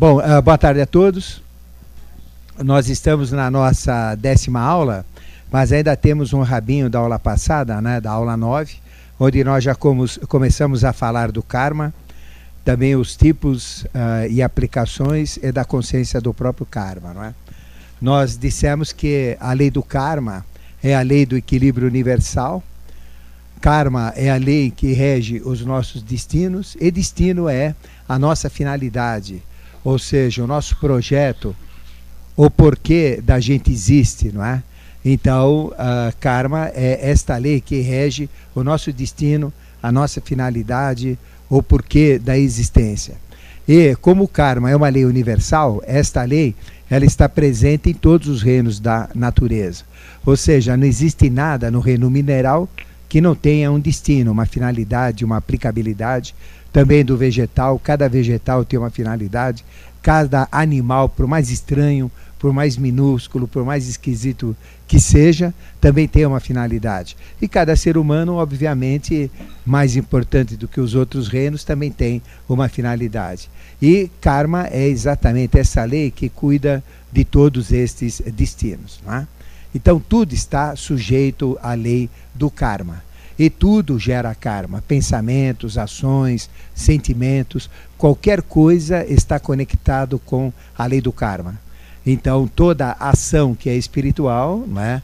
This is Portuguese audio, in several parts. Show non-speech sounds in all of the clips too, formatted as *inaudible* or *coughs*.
Bom, uh, boa tarde a todos. Nós estamos na nossa décima aula, mas ainda temos um rabinho da aula passada, né, da aula 9, onde nós já começamos a falar do karma, também os tipos uh, e aplicações e da consciência do próprio karma. Não é? Nós dissemos que a lei do karma é a lei do equilíbrio universal, karma é a lei que rege os nossos destinos, e destino é a nossa finalidade, ou seja, o nosso projeto, o porquê da gente existe, não é? Então, karma é esta lei que rege o nosso destino, a nossa finalidade, o porquê da existência. E como o karma é uma lei universal, esta lei ela está presente em todos os reinos da natureza. Ou seja, não existe nada no reino mineral que não tenha um destino, uma finalidade, uma aplicabilidade. Também do vegetal, cada vegetal tem uma finalidade, cada animal, por mais estranho, por mais minúsculo, por mais esquisito que seja, também tem uma finalidade. E cada ser humano, obviamente, mais importante do que os outros reinos, também tem uma finalidade. E karma é exatamente essa lei que cuida de todos estes destinos. É? Então, tudo está sujeito à lei do karma. E tudo gera karma, pensamentos, ações, sentimentos, qualquer coisa está conectado com a lei do karma. Então, toda ação que é espiritual né,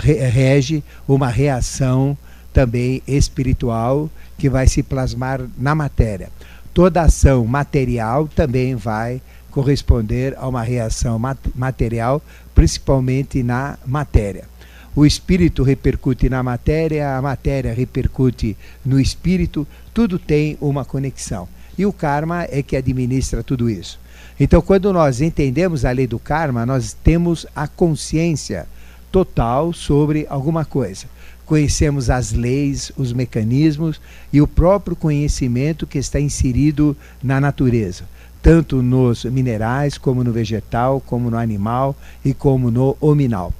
rege uma reação também espiritual que vai se plasmar na matéria. Toda ação material também vai corresponder a uma reação material, principalmente na matéria o espírito repercute na matéria, a matéria repercute no espírito, tudo tem uma conexão. E o karma é que administra tudo isso. Então, quando nós entendemos a lei do karma, nós temos a consciência total sobre alguma coisa. Conhecemos as leis, os mecanismos e o próprio conhecimento que está inserido na natureza, tanto nos minerais, como no vegetal, como no animal e como no hominal.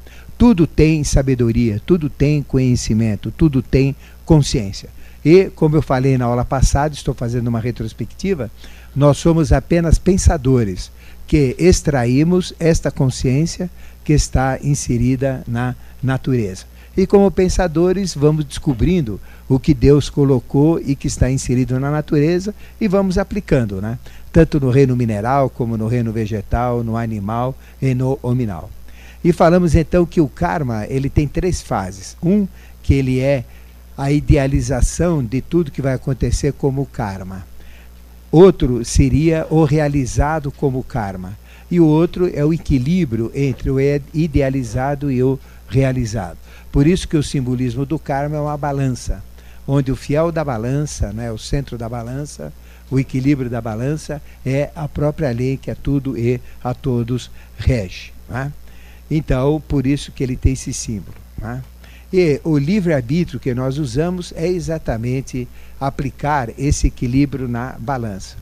Tudo tem sabedoria, tudo tem conhecimento, tudo tem consciência. E, como eu falei na aula passada, estou fazendo uma retrospectiva, nós somos apenas pensadores que extraímos esta consciência que está inserida na natureza. E como pensadores, vamos descobrindo o que Deus colocou e que está inserido na natureza e vamos aplicando, né? tanto no reino mineral, como no reino vegetal, no animal e no hominal. E falamos então que o karma ele tem três fases. Um, que ele é a idealização de tudo que vai acontecer como karma. Outro seria o realizado como karma. E o outro é o equilíbrio entre o idealizado e o realizado. Por isso que o simbolismo do karma é uma balança, onde o fiel da balança, né, o centro da balança, o equilíbrio da balança é a própria lei que a tudo e a todos rege. Né? Então, por isso que ele tem esse símbolo. Né? E o livre-arbítrio que nós usamos é exatamente aplicar esse equilíbrio na balança.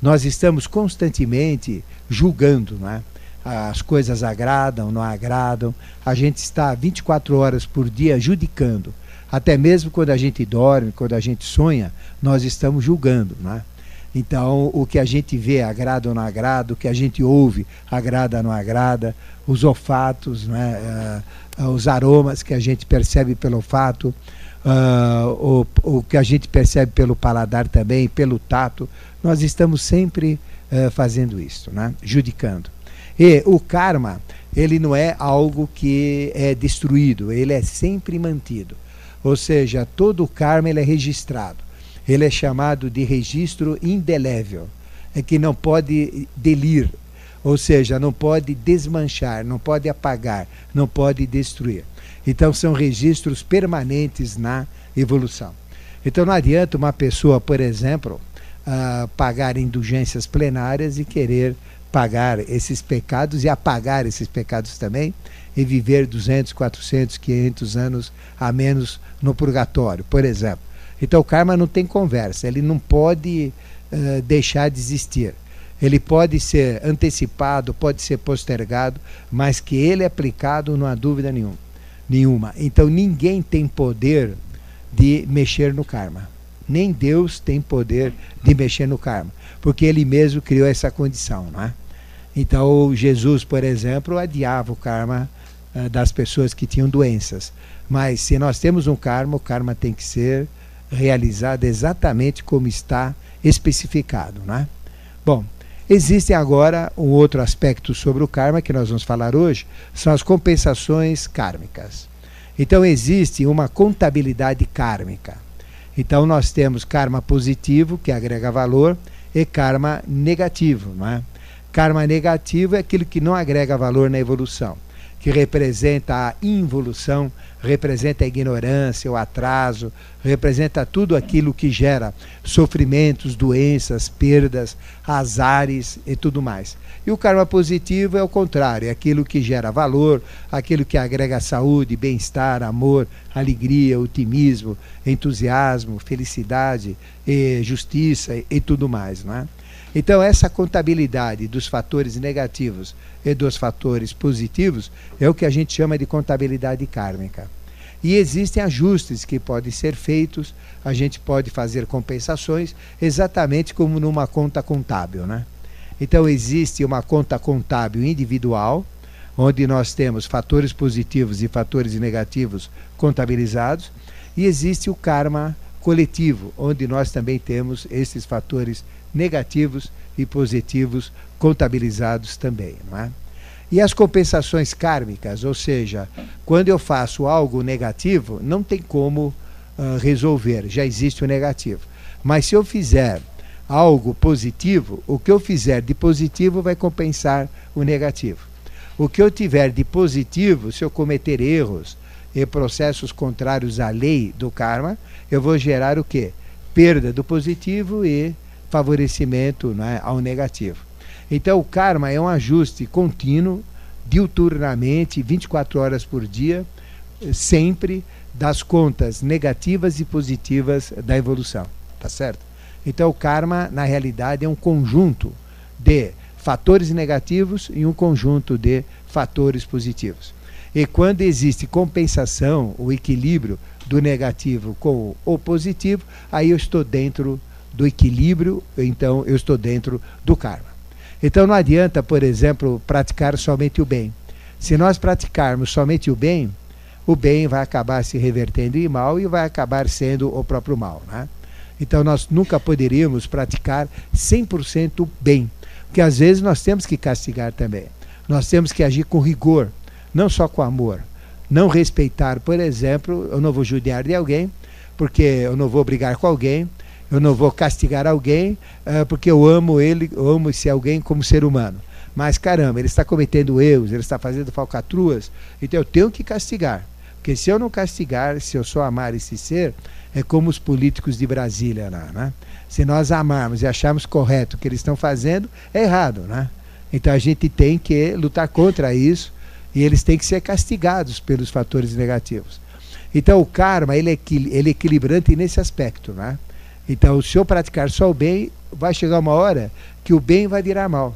Nós estamos constantemente julgando, né? as coisas agradam, não agradam. A gente está 24 horas por dia judicando. Até mesmo quando a gente dorme, quando a gente sonha, nós estamos julgando. Né? Então, o que a gente vê agrada ou não agrada, o que a gente ouve agrada ou não agrada, os olfatos, né, uh, os aromas que a gente percebe pelo olfato, uh, o, o que a gente percebe pelo paladar também, pelo tato, nós estamos sempre uh, fazendo isso, né, judicando. E o karma, ele não é algo que é destruído, ele é sempre mantido. Ou seja, todo o karma ele é registrado ele é chamado de registro indelével, é que não pode delir, ou seja, não pode desmanchar, não pode apagar, não pode destruir. Então são registros permanentes na evolução. Então não adianta uma pessoa, por exemplo, uh, pagar indulgências plenárias e querer pagar esses pecados e apagar esses pecados também e viver 200, 400, 500 anos a menos no purgatório, por exemplo. Então o karma não tem conversa, ele não pode uh, deixar de existir. Ele pode ser antecipado, pode ser postergado, mas que ele é aplicado não há dúvida nenhuma. nenhuma. Então ninguém tem poder de mexer no karma. Nem Deus tem poder de mexer no karma, porque ele mesmo criou essa condição, não é? Então, Jesus, por exemplo, adiava o karma uh, das pessoas que tinham doenças. Mas se nós temos um karma, o karma tem que ser realizado exatamente como está especificado, não é? Bom, existe agora um outro aspecto sobre o karma que nós vamos falar hoje, são as compensações kármicas. Então existe uma contabilidade kármica. Então nós temos karma positivo, que agrega valor, e karma negativo, não é? Karma negativo é aquilo que não agrega valor na evolução, que representa a involução, representa a ignorância, o atraso, representa tudo aquilo que gera sofrimentos, doenças, perdas, azares e tudo mais. E o karma positivo é o contrário, é aquilo que gera valor, aquilo que agrega saúde, bem-estar, amor, alegria, otimismo, entusiasmo, felicidade, e justiça e, tudo mais, não é? Então, essa contabilidade dos fatores negativos e dos fatores positivos é o que a gente chama de contabilidade kármica. E existem ajustes que podem ser feitos, a gente pode fazer compensações, exatamente como numa conta contábil. Né? Então, existe uma conta contábil individual, onde nós temos fatores positivos e fatores negativos contabilizados, e existe o karma coletivo, onde nós também temos esses fatores negativos e positivos contabilizados também. Não é? E as compensações kármicas, ou seja, quando eu faço algo negativo, não tem como uh, resolver, já existe o negativo. Mas se eu fizer algo positivo, o que eu fizer de positivo vai compensar o negativo. O que eu tiver de positivo, se eu cometer erros e processos contrários à lei do karma, eu vou gerar o quê? Perda do positivo e favorecimento né, ao negativo. Então o karma é um ajuste contínuo, diuturnamente, 24 horas por dia, sempre das contas negativas e positivas da evolução, tá certo? Então o karma, na realidade, é um conjunto de fatores negativos e um conjunto de fatores positivos. E quando existe compensação, o equilíbrio do negativo com o positivo, aí eu estou dentro do equilíbrio, então eu estou dentro do karma. Então não adianta, por exemplo, praticar somente o bem. Se nós praticarmos somente o bem, o bem vai acabar se revertendo em mal e vai acabar sendo o próprio mal. Né? Então nós nunca poderíamos praticar 100% bem, porque às vezes nós temos que castigar também. Nós temos que agir com rigor, não só com amor. Não respeitar, por exemplo, eu não vou judiar de alguém, porque eu não vou brigar com alguém, eu não vou castigar alguém uh, porque eu amo ele, eu amo esse alguém como ser humano. Mas caramba, ele está cometendo erros, ele está fazendo falcatruas, então eu tenho que castigar. Porque se eu não castigar, se eu só amar esse ser, é como os políticos de Brasília lá, né? Se nós amarmos e acharmos correto o que eles estão fazendo, é errado, né? Então a gente tem que lutar contra isso e eles têm que ser castigados pelos fatores negativos. Então o karma ele é, ele é equilibrante nesse aspecto, né? Então, se eu praticar só o bem, vai chegar uma hora que o bem vai virar mal.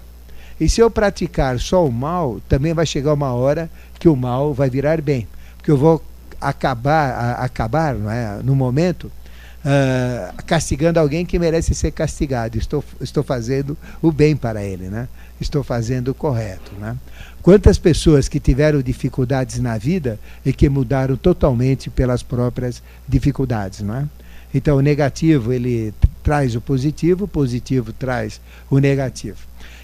E se eu praticar só o mal, também vai chegar uma hora que o mal vai virar bem. Porque eu vou acabar, a, acabar não é, no momento, uh, castigando alguém que merece ser castigado. Estou, estou fazendo o bem para ele, né? estou fazendo o correto. Né? Quantas pessoas que tiveram dificuldades na vida e que mudaram totalmente pelas próprias dificuldades, não é? Então, o negativo ele traz o positivo, o positivo traz o negativo.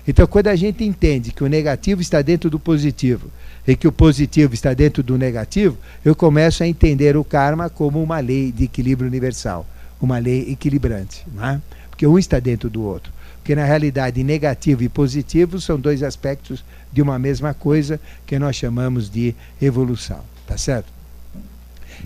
Então, quando a gente entende que o negativo está dentro do positivo e que o positivo está dentro do negativo, eu começo a entender o karma como uma lei de equilíbrio universal, uma lei equilibrante, não é? porque um está dentro do outro. Porque na realidade, negativo e positivo são dois aspectos de uma mesma coisa que nós chamamos de evolução, tá certo?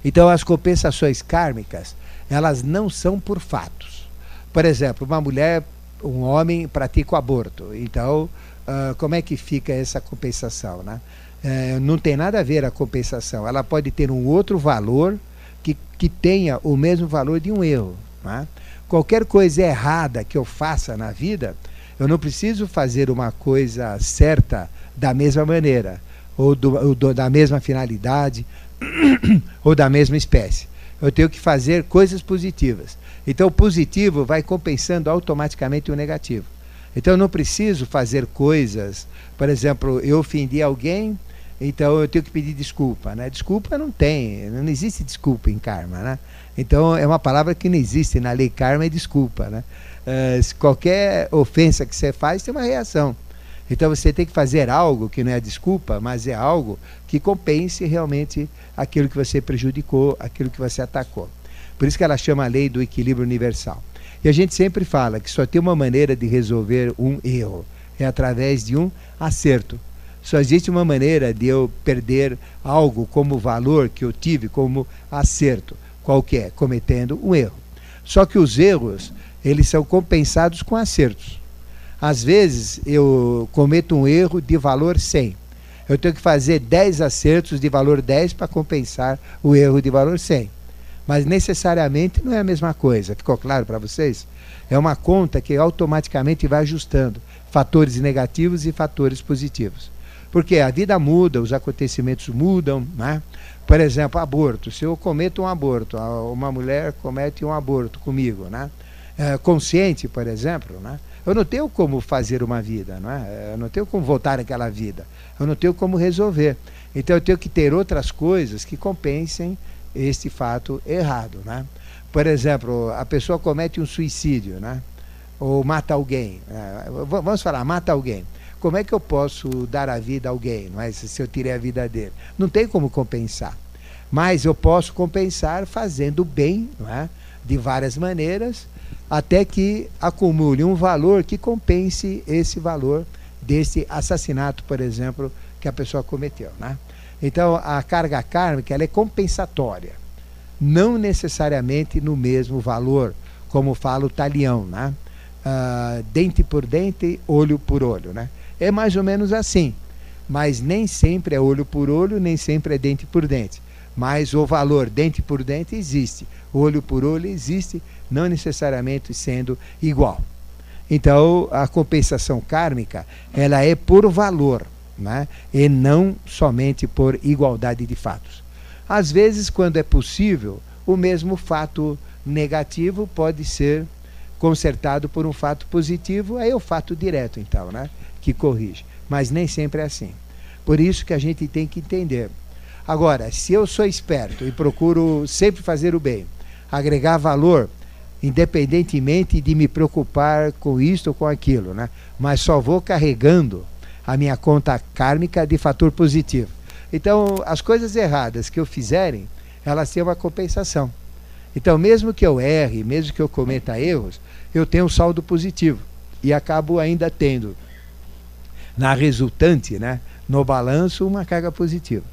Então, as compensações kármicas elas não são por fatos. Por exemplo, uma mulher, um homem pratica o aborto. Então, uh, como é que fica essa compensação? Né? Uh, não tem nada a ver a compensação. Ela pode ter um outro valor que, que tenha o mesmo valor de um erro. Né? Qualquer coisa errada que eu faça na vida, eu não preciso fazer uma coisa certa da mesma maneira, ou, do, ou do, da mesma finalidade, *clears throat* ou da mesma espécie eu tenho que fazer coisas positivas. Então, o positivo vai compensando automaticamente o negativo. Então, eu não preciso fazer coisas, por exemplo, eu ofendi alguém, então eu tenho que pedir desculpa. Né? Desculpa não tem, não existe desculpa em karma. Né? Então, é uma palavra que não existe na lei karma é desculpa. Né? Uh, qualquer ofensa que você faz tem uma reação. Então você tem que fazer algo que não é desculpa, mas é algo que compense realmente aquilo que você prejudicou, aquilo que você atacou. Por isso que ela chama a lei do equilíbrio universal. E a gente sempre fala que só tem uma maneira de resolver um erro, é através de um acerto. Só existe uma maneira de eu perder algo como valor que eu tive como acerto, qualquer, cometendo um erro. Só que os erros, eles são compensados com acertos. Às vezes eu cometo um erro de valor 100. Eu tenho que fazer 10 acertos de valor 10 para compensar o erro de valor 100. Mas necessariamente não é a mesma coisa. Ficou claro para vocês? É uma conta que automaticamente vai ajustando fatores negativos e fatores positivos. Porque a vida muda, os acontecimentos mudam. Né? Por exemplo, aborto. Se eu cometo um aborto, uma mulher comete um aborto comigo, né? É, consciente, por exemplo, né? Eu não tenho como fazer uma vida, não é? Eu não tenho como voltar àquela vida. Eu não tenho como resolver. Então eu tenho que ter outras coisas que compensem este fato errado, né? Por exemplo, a pessoa comete um suicídio, né? Ou mata alguém. É, vamos falar, mata alguém. Como é que eu posso dar a vida a alguém, não é? Se eu tirei a vida dele, não tem como compensar. Mas eu posso compensar fazendo bem, não é? De várias maneiras até que acumule um valor que compense esse valor desse assassinato, por exemplo, que a pessoa cometeu. Né? Então, a carga kármica ela é compensatória, não necessariamente no mesmo valor, como fala o talião, né? Uh, dente por dente, olho por olho. Né? É mais ou menos assim, mas nem sempre é olho por olho, nem sempre é dente por dente. Mas o valor dente por dente existe, olho por olho existe, não necessariamente sendo igual. Então, a compensação kármica, ela é por valor, né? e não somente por igualdade de fatos. Às vezes, quando é possível, o mesmo fato negativo pode ser consertado por um fato positivo, aí é o fato direto, então, né? que corrige. Mas nem sempre é assim. Por isso que a gente tem que entender. Agora, se eu sou esperto e procuro sempre fazer o bem, agregar valor, independentemente de me preocupar com isto ou com aquilo, né? Mas só vou carregando a minha conta kármica de fator positivo. Então, as coisas erradas que eu fizerem, elas têm uma compensação. Então, mesmo que eu erre, mesmo que eu cometa erros, eu tenho um saldo positivo e acabo ainda tendo na resultante, né, no balanço, uma carga positiva.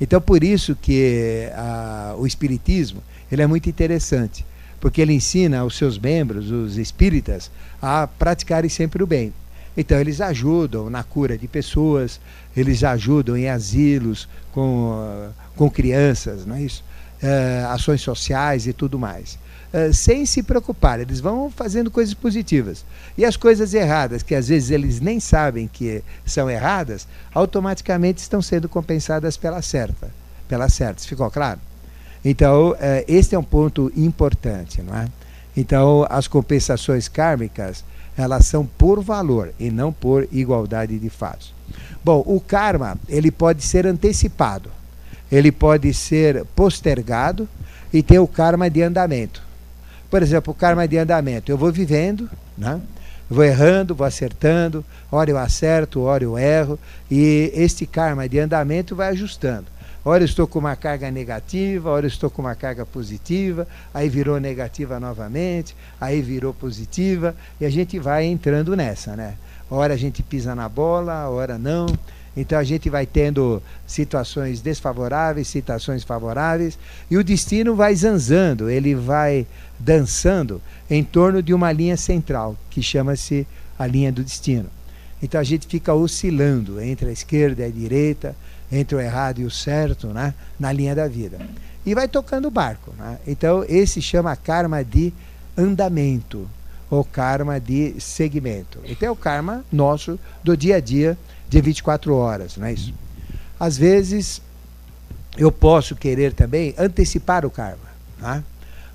Então, por isso que a, o espiritismo, ele é muito interessante porque ele ensina aos seus membros, os espíritas, a praticarem sempre o bem. Então, eles ajudam na cura de pessoas, eles ajudam em asilos com, com crianças, não é isso? Uh, ações sociais e tudo mais. Uh, sem se preocupar, eles vão fazendo coisas positivas. E as coisas erradas, que às vezes eles nem sabem que são erradas, automaticamente estão sendo compensadas pela certa, pelas certas. Ficou claro? Então, eh, este é um ponto importante, não é? Então, as compensações kármicas, elas são por valor e não por igualdade de fatos. Bom, o karma, ele pode ser antecipado, ele pode ser postergado e tem o karma de andamento. Por exemplo, o karma de andamento, eu vou vivendo, né? vou errando, vou acertando, hora eu acerto, hora eu erro, e este karma de andamento vai ajustando. Ora estou com uma carga negativa, ora estou com uma carga positiva, aí virou negativa novamente, aí virou positiva, e a gente vai entrando nessa, né? Ora a gente pisa na bola, ora não. Então a gente vai tendo situações desfavoráveis, situações favoráveis, e o destino vai zanzando, ele vai dançando em torno de uma linha central, que chama-se a linha do destino. Então a gente fica oscilando entre a esquerda e a direita, entre o errado e o certo, né? na linha da vida. E vai tocando o barco. Né? Então, esse chama karma de andamento, ou karma de segmento. Então, é o karma nosso do dia a dia de 24 horas, não é isso? Às vezes, eu posso querer também antecipar o karma. Né?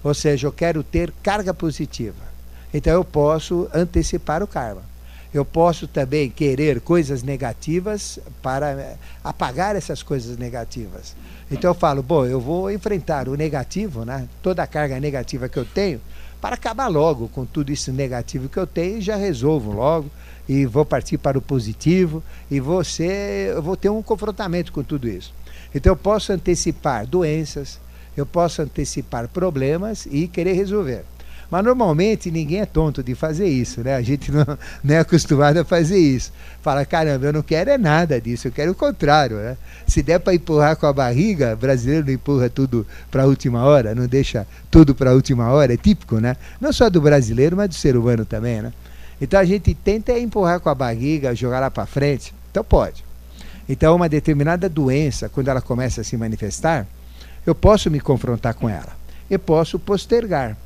Ou seja, eu quero ter carga positiva. Então eu posso antecipar o karma. Eu posso também querer coisas negativas para eh, apagar essas coisas negativas. Então eu falo, bom, eu vou enfrentar o negativo, né? toda a carga negativa que eu tenho, para acabar logo com tudo isso negativo que eu tenho e já resolvo logo e vou partir para o positivo e ser, eu vou ter um confrontamento com tudo isso. Então eu posso antecipar doenças, eu posso antecipar problemas e querer resolver. Mas normalmente ninguém é tonto de fazer isso, né? A gente não, *laughs* não é acostumado a fazer isso. Fala, caramba, eu não quero é nada disso, eu quero o contrário, né? Se der para empurrar com a barriga, brasileiro não empurra tudo para a última hora, não deixa tudo para a última hora, é típico, né? Não só do brasileiro, mas do ser humano também, né? Então a gente tenta empurrar com a barriga, jogar lá para frente. Então pode. Então uma determinada doença, quando ela começa a se manifestar, eu posso me confrontar com ela. Eu posso postergar.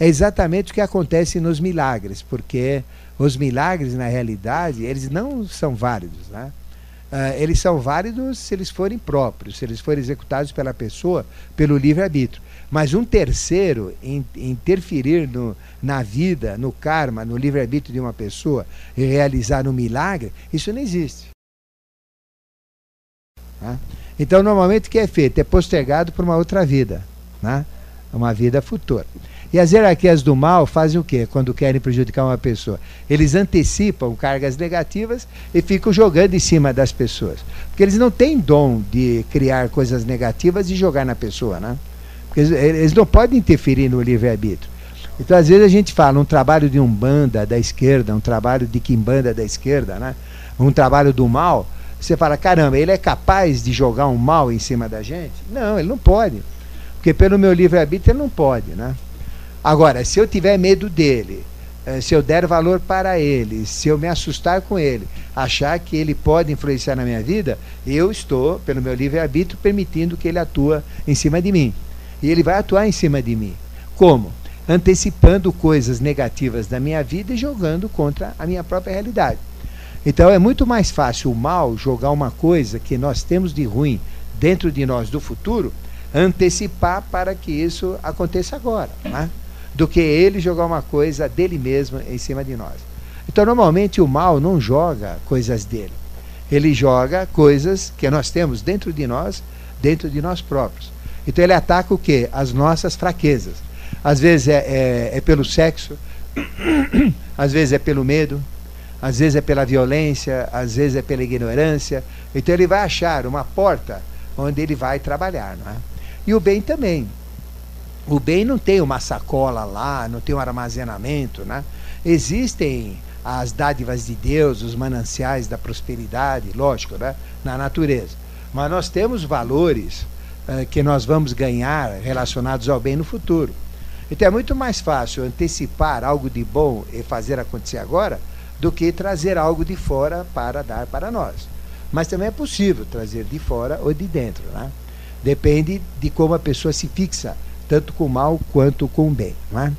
É exatamente o que acontece nos milagres, porque os milagres, na realidade, eles não são válidos. Né? Uh, eles são válidos se eles forem próprios, se eles forem executados pela pessoa pelo livre-arbítrio. Mas um terceiro in, interferir no, na vida, no karma, no livre-arbítrio de uma pessoa e realizar um milagre, isso não existe. Né? Então, normalmente, o que é feito? É postergado por uma outra vida, né? uma vida futura. E as hierarquias do mal fazem o quê quando querem prejudicar uma pessoa? Eles antecipam cargas negativas e ficam jogando em cima das pessoas. Porque eles não têm dom de criar coisas negativas e jogar na pessoa, né? Porque eles, eles não podem interferir no livre-arbítrio. Então, às vezes, a gente fala um trabalho de um banda da esquerda, um trabalho de quimbanda da esquerda, né? um trabalho do mal. Você fala, caramba, ele é capaz de jogar um mal em cima da gente? Não, ele não pode. Porque pelo meu livre-arbítrio ele não pode, né? Agora, se eu tiver medo dele, eh, se eu der valor para ele, se eu me assustar com ele, achar que ele pode influenciar na minha vida, eu estou, pelo meu livre-arbítrio, permitindo que ele atue em cima de mim. E ele vai atuar em cima de mim. Como? Antecipando coisas negativas da minha vida e jogando contra a minha própria realidade. Então é muito mais fácil o mal jogar uma coisa que nós temos de ruim dentro de nós do futuro, antecipar para que isso aconteça agora. Né? Do que ele jogar uma coisa dele mesmo em cima de nós. Então, normalmente, o mal não joga coisas dele. Ele joga coisas que nós temos dentro de nós, dentro de nós próprios. Então, ele ataca o quê? As nossas fraquezas. Às vezes é, é, é pelo sexo, *coughs* às vezes é pelo medo, às vezes é pela violência, às vezes é pela ignorância. Então, ele vai achar uma porta onde ele vai trabalhar. Não é? E o bem também. O bem não tem uma sacola lá, não tem um armazenamento, né? Existem as dádivas de Deus, os mananciais da prosperidade, lógico, né? na natureza. Mas nós temos valores uh, que nós vamos ganhar relacionados ao bem no futuro. Então é muito mais fácil antecipar algo de bom e fazer acontecer agora do que trazer algo de fora para dar para nós. Mas também é possível trazer de fora ou de dentro. Né? Depende de como a pessoa se fixa tanto com o mal quanto com o bem. Não é?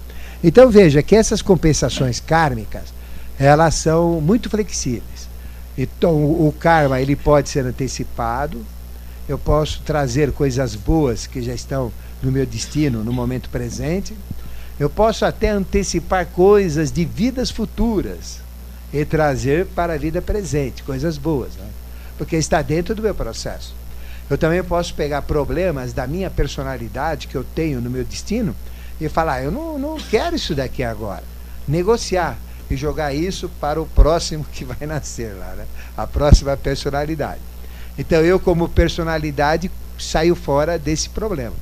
Então veja que essas compensações kármicas elas são muito flexíveis. Então o karma ele pode ser antecipado, eu posso trazer coisas boas que já estão no meu destino no momento presente, eu posso até antecipar coisas de vidas futuras e trazer para a vida presente coisas boas, né? porque está dentro do meu processo. Eu também posso pegar problemas da minha personalidade que eu tenho no meu destino e falar, eu não, não quero isso daqui agora. Negociar e jogar isso para o próximo que vai nascer lá, né? a próxima personalidade. Então eu, como personalidade, saio fora desse problema.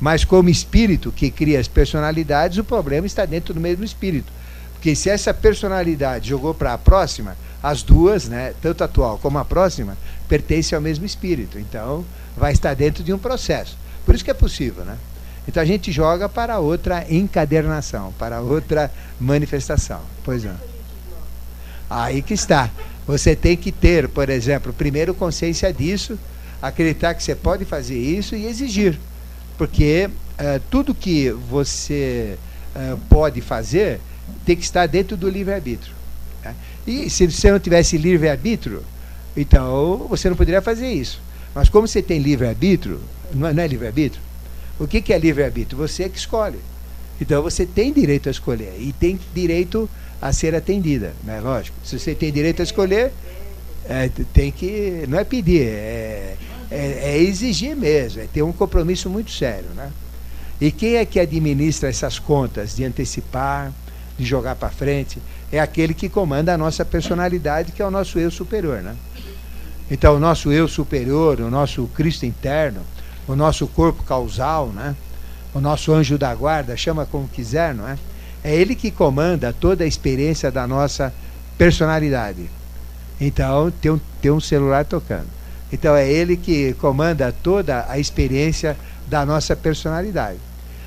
Mas como espírito que cria as personalidades, o problema está dentro do mesmo espírito. Porque se essa personalidade jogou para a próxima, as duas, né, tanto a atual como a próxima, pertencem ao mesmo espírito. Então, vai estar dentro de um processo. Por isso que é possível, né? Então a gente joga para outra encadernação, para outra manifestação. Pois não. Aí que está. Você tem que ter, por exemplo, primeiro consciência disso, acreditar que você pode fazer isso e exigir. Porque uh, tudo que você uh, pode fazer tem que estar dentro do livre-arbítrio. Né? E se você não tivesse livre-arbítrio, então você não poderia fazer isso. Mas como você tem livre-arbítrio, não é, é livre-arbítrio? O que, que é livre-arbítrio? Você é que escolhe. Então você tem direito a escolher e tem direito a ser atendida, né? Lógico. Se você tem direito a escolher, é, tem que. Não é pedir, é, é, é, exigir mesmo, é ter um compromisso muito sério, né? E quem é que administra essas contas de antecipar, de jogar para frente? É aquele que comanda a nossa personalidade, que é o nosso eu superior, né? Então, o nosso eu superior, o nosso Cristo interno, o nosso corpo causal, né? o nosso anjo da guarda, chama como quiser, não é? É ele que comanda toda a experiência da nossa personalidade. Então, tem um, tem um celular tocando. Então, é ele que comanda toda a experiência da nossa personalidade.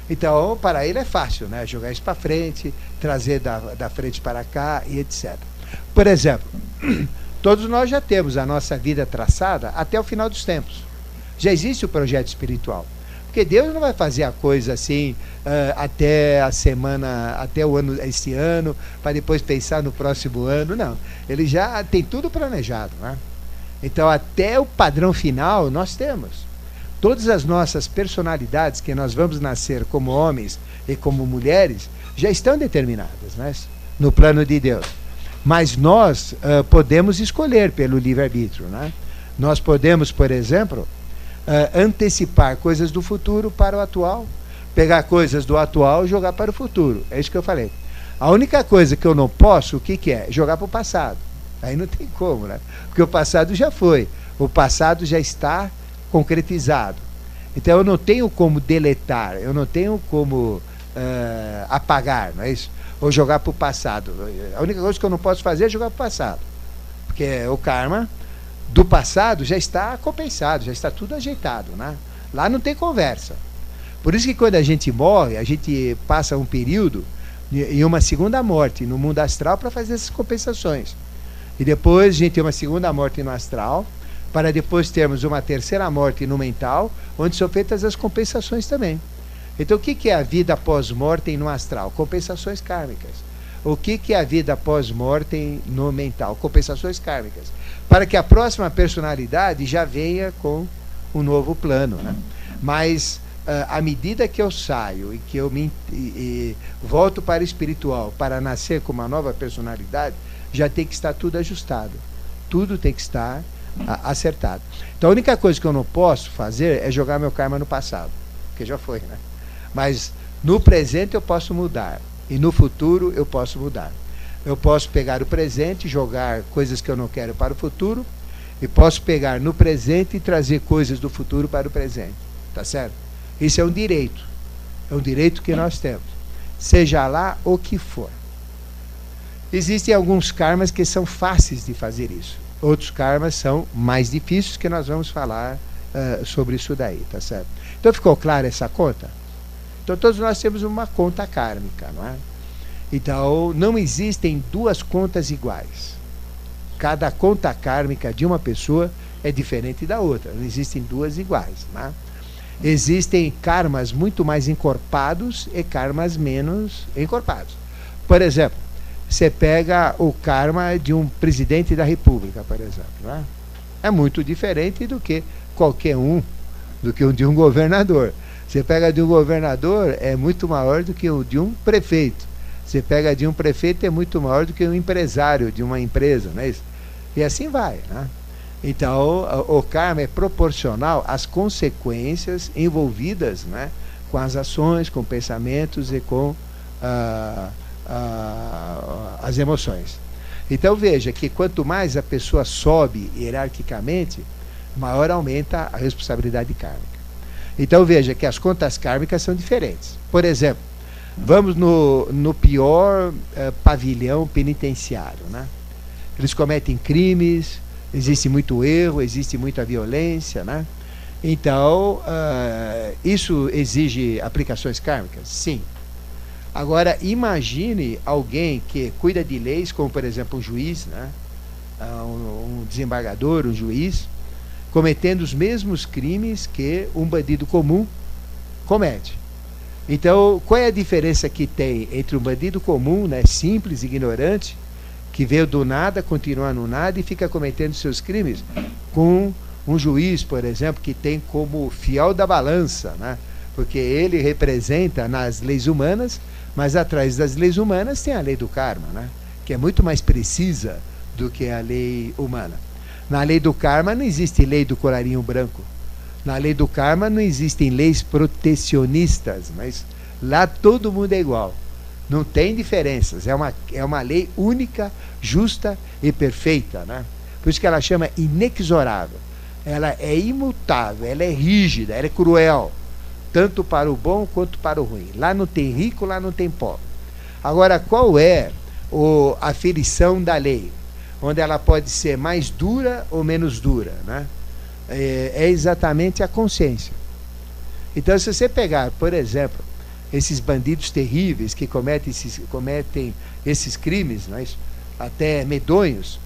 Então, para ele é fácil, né? Jogar isso para frente, trazer da, da frente para cá e etc. Por exemplo, *clears throat* todos nós já temos a nossa vida traçada até o final dos tempos. Já existe o projeto espiritual. Porque Deus não vai fazer a coisa assim uh, até a semana, até o ano, esse ano, para depois pensar no próximo ano. Não. Ele já tem tudo planejado. Né? Então, até o padrão final, nós temos. Todas as nossas personalidades que nós vamos nascer como homens e como mulheres já estão determinadas né? no plano de Deus. Mas nós uh, podemos escolher pelo livre-arbítrio. Né? Nós podemos, por exemplo, uh, antecipar coisas do futuro para o atual, pegar coisas do atual e jogar para o futuro. É isso que eu falei. A única coisa que eu não posso, o que, que é? Jogar para o passado. Aí não tem como, né? Porque o passado já foi. O passado já está concretizado. Então eu não tenho como deletar, eu não tenho como uh, apagar, não é isso? Ou jogar para o passado. A única coisa que eu não posso fazer é jogar para o passado. Porque o karma do passado já está compensado, já está tudo ajeitado. Né? Lá não tem conversa. Por isso que quando a gente morre, a gente passa um período em uma segunda morte no mundo astral para fazer essas compensações. E depois a gente tem uma segunda morte no astral, para depois termos uma terceira morte no mental, onde são feitas as compensações também. Então, o que é a vida pós-mortem no astral? Compensações kármicas. O que é a vida pós-mortem no mental? Compensações kármicas para que a próxima personalidade já venha com um novo plano. Né? Mas uh, à medida que eu saio e que eu me e, e volto para o espiritual para nascer com uma nova personalidade, já tem que estar tudo ajustado. Tudo tem que estar acertado. Então a única coisa que eu não posso fazer é jogar meu karma no passado, porque já foi, né? Mas no presente eu posso mudar e no futuro eu posso mudar. Eu posso pegar o presente, jogar coisas que eu não quero para o futuro, e posso pegar no presente e trazer coisas do futuro para o presente. Tá certo? Isso é um direito. É um direito que nós temos. Seja lá o que for. Existem alguns karmas que são fáceis de fazer isso. Outros karmas são mais difíceis, que nós vamos falar uh, sobre isso daí, tá certo? Então ficou clara essa conta? Então todos nós temos uma conta kármica, não é? Então, não existem duas contas iguais. Cada conta kármica de uma pessoa é diferente da outra. Não existem duas iguais. Né? Existem karmas muito mais encorpados e karmas menos encorpados. Por exemplo, você pega o karma de um presidente da república, por exemplo. Né? É muito diferente do que qualquer um, do que o de um governador. Você pega de um governador, é muito maior do que o de um prefeito. Você pega de um prefeito é muito maior do que um empresário de uma empresa, não é isso? E assim vai, né? Então, o, karma é proporcional às consequências envolvidas né, com as ações, com pensamentos e com ah, ah, as emoções. Então, veja que quanto mais a pessoa sobe hierarquicamente, maior aumenta a responsabilidade kármica. Então, veja que as contas kármicas são diferentes. Por exemplo, Vamos no, no pior uh, pavilhão penitenciário. Né? Eles cometem crimes, existe muito erro, existe muita violência. Né? Então, uh, isso exige aplicações kármicas? Sim. Agora, imagine alguém que cuida de leis, como por exemplo um juiz, né? Uh, um, um desembargador, um juiz, cometendo os mesmos crimes que um bandido comum comete. Então, qual é a diferença que tem entre um bandido comum, né, simples, ignorante, que veio do nada, continua no nada e fica cometendo seus crimes, com um juiz, por exemplo, que tem como fiel da balança, né, porque ele representa nas leis humanas, mas atrás das leis humanas tem a lei do karma, né? que é muito mais precisa do que a lei humana. Na lei do karma não existe lei do colarinho branco. Na lei do karma não existem leis protecionistas, mas lá todo mundo é igual. Não tem diferenças. É uma, é uma lei única, justa e perfeita. Né? Por isso que ela chama inexorável. Ela é imutável, ela é rígida, ela é cruel. Tanto para o bom quanto para o ruim. Lá não tem rico, lá não tem pobre. Agora, qual é o, a ferição da lei? Onde ela pode ser mais dura ou menos dura. Né? É, é exatamente a consciência. Então, se você pegar, por exemplo, esses bandidos terríveis que cometem esses, cometem esses crimes, né, até medonhos,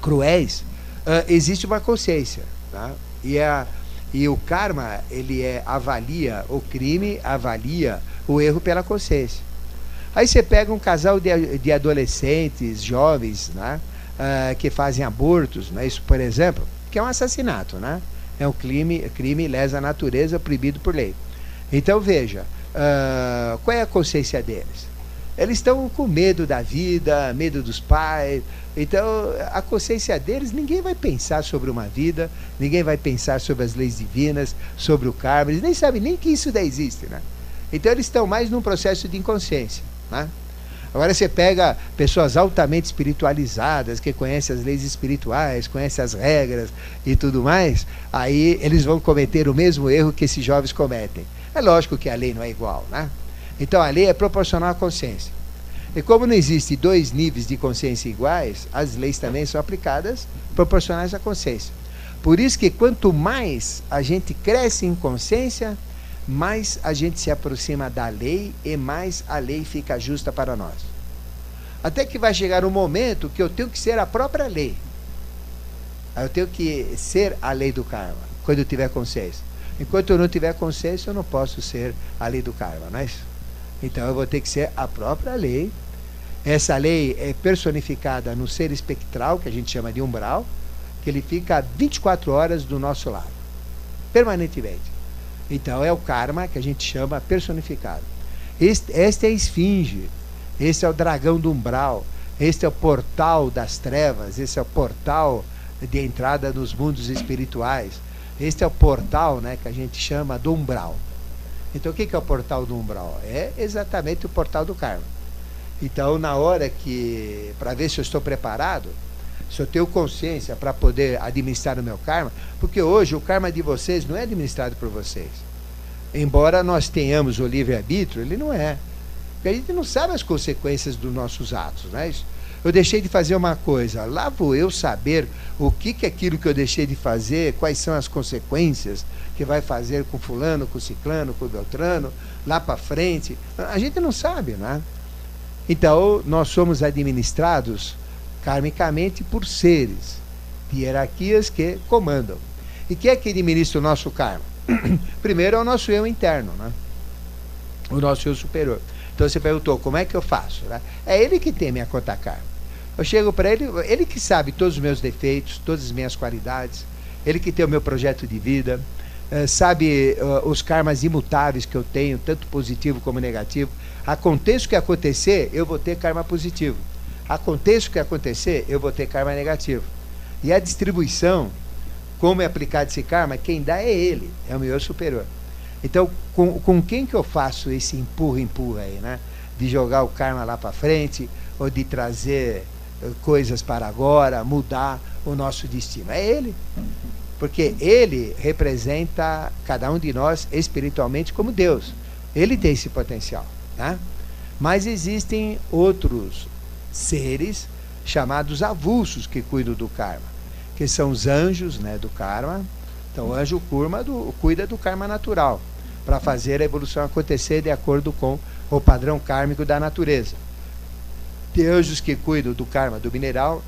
cruéis, uh, existe uma consciência. Tá? E, a, e o karma, ele é, avalia o crime, avalia o erro pela consciência. Aí você pega um casal de, de adolescentes, jovens, né, uh, que fazem abortos, né, isso, por exemplo, que é um assassinato, né? É um crime, crime lesa a natureza proibido por lei. Então veja, uh, qual é a consciência deles? Eles estão com medo da vida, medo dos pais. Então, a consciência deles, ninguém vai pensar sobre uma vida, ninguém vai pensar sobre as leis divinas, sobre o karma, eles nem sabem nem que isso daí existe, né? Então, eles estão mais num processo de inconsciência, né? Agora você pega pessoas altamente espiritualizadas, que conhecem as leis espirituais, conhecem as regras e tudo mais, aí eles vão cometer o mesmo erro que esses jovens cometem. É lógico que a lei não é igual, né? Então a lei é proporcional à consciência. E como não existe dois níveis de consciência iguais, as leis também são aplicadas proporcionais à consciência. Por isso que quanto mais a gente cresce em consciência, mais a gente se aproxima da lei e mais a lei fica justa para nós. Até que vai chegar um momento que eu tenho que ser a própria lei. Eu tenho que ser a lei do karma, quando eu tiver consciência. Enquanto eu não tiver consciência, eu não posso ser a lei do karma, não é isso? Então eu vou ter que ser a própria lei. Essa lei é personificada no ser espectral, que a gente chama de umbral, que ele fica 24 horas do nosso lado, permanentemente. Então é o karma que a gente chama personificado. Este, esta é a esfinge, este é o dragão do umbral, este é o portal das trevas, este é o portal de entrada nos mundos espirituais. Este é o portal né, que a gente chama do umbral. Então, o que é o portal do umbral? É exatamente o portal do karma. Então, na hora que, para ver se eu estou preparado, se eu tenho consciência para poder administrar o meu karma, porque hoje o karma de vocês não é administrado por vocês. Embora nós tenhamos o livre-arbítrio, ele não é. Porque a gente não sabe as consequências dos nossos atos, não é isso? Eu deixei de fazer uma coisa, lá vou eu saber o que, que é aquilo que eu deixei de fazer, quais são as consequências que vai fazer com fulano, com ciclano, com beltrano, lá para frente. A gente não sabe, né? Então, nós somos administrados karmicamente por seres hierarquias que comandam. E quem é que administra o nosso karma? *clears throat* Primeiro é o nosso eu interno, né? o nosso eu superior. Então você perguntou, como é que eu faço? Né? É ele que tem minha conta karma. Eu chego para ele, ele que sabe todos os meus defeitos, todas as minhas qualidades, ele que tem o meu projeto de vida, uh, sabe uh, os karmas imutáveis que eu tenho, tanto positivo como negativo. Aconteça o que acontecer, eu vou ter karma positivo. Aconteça o que acontecer, eu vou ter karma negativo. E a distribuição, como é aplicado esse karma, quem dá é ele, é o meu superior. Então, com, com quem que eu faço esse empurra-empurra aí, né? De jogar o karma lá para frente, ou de trazer coisas para agora, mudar o nosso destino. É Ele. Porque Ele representa cada um de nós espiritualmente como Deus. Ele tem esse potencial. Né? Mas existem outros seres chamados avulsos que cuidam do karma, que são os anjos né, do karma. Então, o anjo kurma do, cuida do karma natural, para fazer a evolução acontecer de acordo com o padrão kármico da natureza. Tem anjos que cuidam do karma do mineral,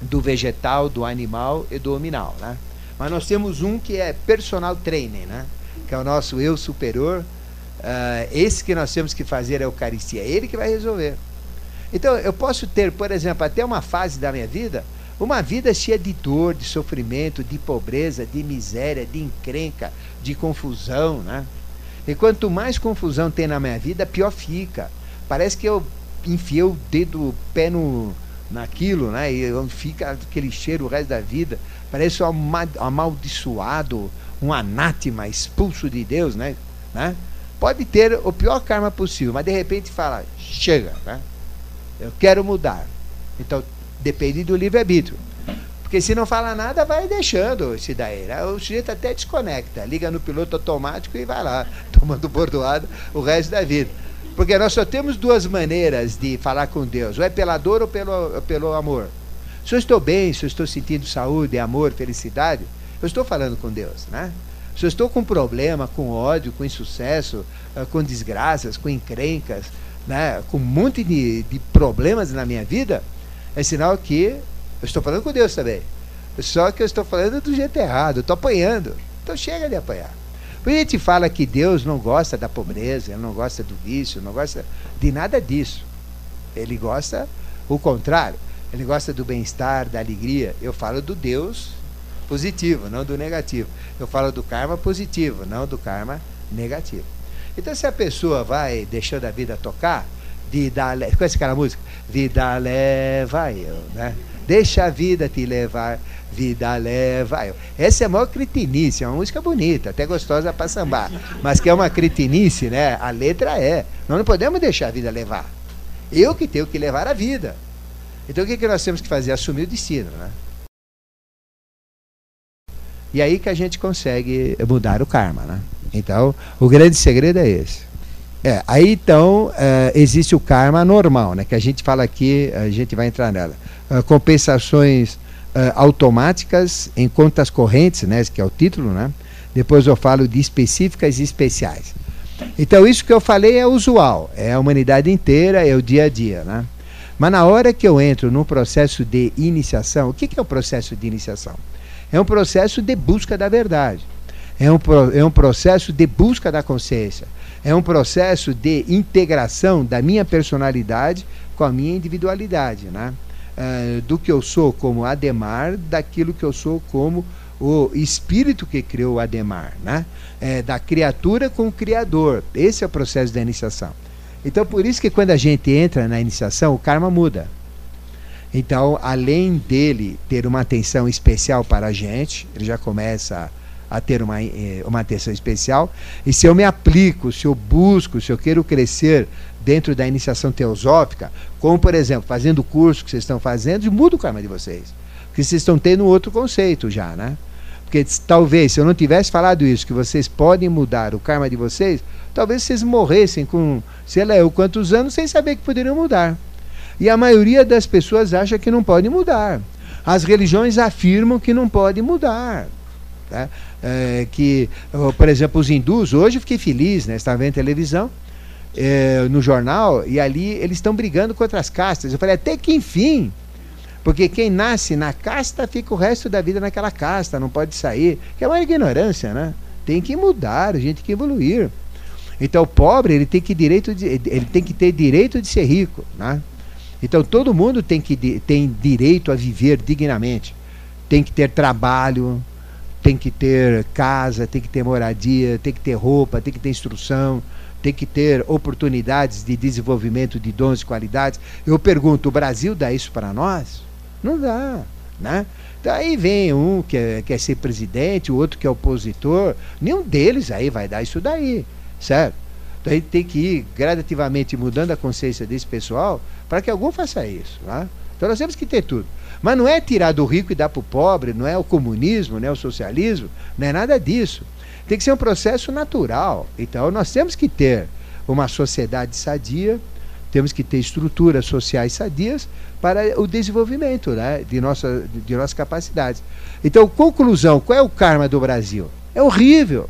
do vegetal, do animal e do hominal, né? Mas nós temos um que é personal trainer, né? Que é o nosso eu superior. Uh, esse que nós temos que fazer a Eucaristia. É ele que vai resolver. Então, eu posso ter, por exemplo, até uma fase da minha vida, uma vida cheia de dor, de sofrimento, de pobreza, de miséria, de encrenca, de confusão, né? E quanto mais confusão tem na minha vida, pior fica. Parece que eu enfiei o dedo, o pé no, naquilo, né? E fica aquele cheiro o resto da vida. Parece um amaldiçoado, um anátema expulso de Deus, né? né? Pode ter o pior karma possível, mas de repente fala, chega, né? Eu quero mudar. Então, depende do livre-arbítrio. Porque se não fala nada, vai deixando esse daí. Né? O sujeito até desconecta, liga no piloto automático e vai lá, *laughs* tomando bordoada o resto da vida. Porque nós só temos duas maneiras de falar com Deus: ou é pela dor ou pelo, pelo amor. Se eu estou bem, se eu estou sentindo saúde, amor, felicidade, eu estou falando com Deus, né? Se eu estou com problema, com ódio, com insucesso, ah, com desgraças, com encrencas, né, com um monte de, de problemas na minha vida, é sinal que eu estou falando com Deus também. Só que eu estou falando do jeito errado, eu estou apanhando. Então chega de apanhar. Por a gente fala que Deus não gosta da pobreza, não gosta do vício, não gosta de nada disso. Ele gosta o contrário. Ele gosta do bem-estar, da alegria. Eu falo do Deus positivo, não do negativo. Eu falo do karma positivo, não do karma negativo. Então, se a pessoa vai deixando a vida tocar, vida conhece aquela música? Vida leva eu, né? Deixa a vida te levar, vida leva eu. Essa é a maior cretinice, é uma música bonita, até gostosa para sambar, mas que é uma cretinice, né? A letra é. Nós não podemos deixar a vida levar. Eu que tenho que levar a vida. Então o que, que nós temos que fazer? Assumir o destino, né? E aí que a gente consegue mudar o karma, né? Então, o grande segredo é esse. É, aí então é, existe o karma normal, né? Que a gente fala aqui, a gente vai entrar nela. Uh, compensações uh, automáticas em contas correntes, né? Que é o título, né? Depois eu falo de específicas e especiais. Então isso que eu falei é usual, é a humanidade inteira, é o dia a dia, né? Mas na hora que eu entro num processo de iniciação, o que, que é o processo de iniciação? É um processo de busca da verdade. É um, é um processo de busca da consciência. É um processo de integração da minha personalidade com a minha individualidade. Né? Uh, do que eu sou como Ademar, daquilo que eu sou como o espírito que criou o Ademar. Né? É, da criatura com o Criador. Esse é o processo da iniciação. Então, por isso que quando a gente entra na iniciação, o karma muda. Então, além dele ter uma atenção especial para a gente, ele já começa a, ter uma, eh, uma atenção especial. E se eu me aplico, se eu busco, se eu quero crescer dentro da iniciação teosófica, como por exemplo, fazendo o curso que vocês estão fazendo, muda o karma de vocês. Porque vocês estão tendo outro conceito já, né? Porque talvez, se eu não tivesse falado isso, que vocês podem mudar o karma de vocês, talvez vocês morressem com, sei lá, eu quantos anos sem saber que poderiam mudar. E a maioria das pessoas acha que não pode mudar. As religiões afirmam que não pode mudar. Tá? É, que, por exemplo, os hindus, hoje eu fiquei feliz, né? estava vendo televisão, é, no jornal, e ali eles estão brigando contra as castas. Eu falei, até que enfim, porque quem nasce na casta fica o resto da vida naquela casta, não pode sair. Que é uma ignorância, né? Tem que mudar, a gente tem que evoluir. Então o pobre ele tem que, direito de, ele tem que ter direito de ser rico. Né? Então todo mundo tem, que, tem direito a viver dignamente. Tem que ter trabalho, tem que ter casa, tem que ter moradia, tem que ter roupa, tem que ter instrução, tem que ter oportunidades de desenvolvimento de dons e qualidades. Eu pergunto, o Brasil dá isso para nós? Não dá, né? Daí vem um que é, quer ser presidente, o outro que é opositor, nenhum deles aí vai dar isso daí, certo? Então a gente tem que ir gradativamente mudando a consciência desse pessoal para que algum faça isso. Né? Então nós temos que ter tudo. Mas não é tirar do rico e dar para o pobre, não é o comunismo, não é o socialismo, não é nada disso. Tem que ser um processo natural. Então nós temos que ter uma sociedade sadia, temos que ter estruturas sociais sadias para o desenvolvimento né, de, nossa, de nossas capacidades. Então, conclusão, qual é o karma do Brasil? É horrível.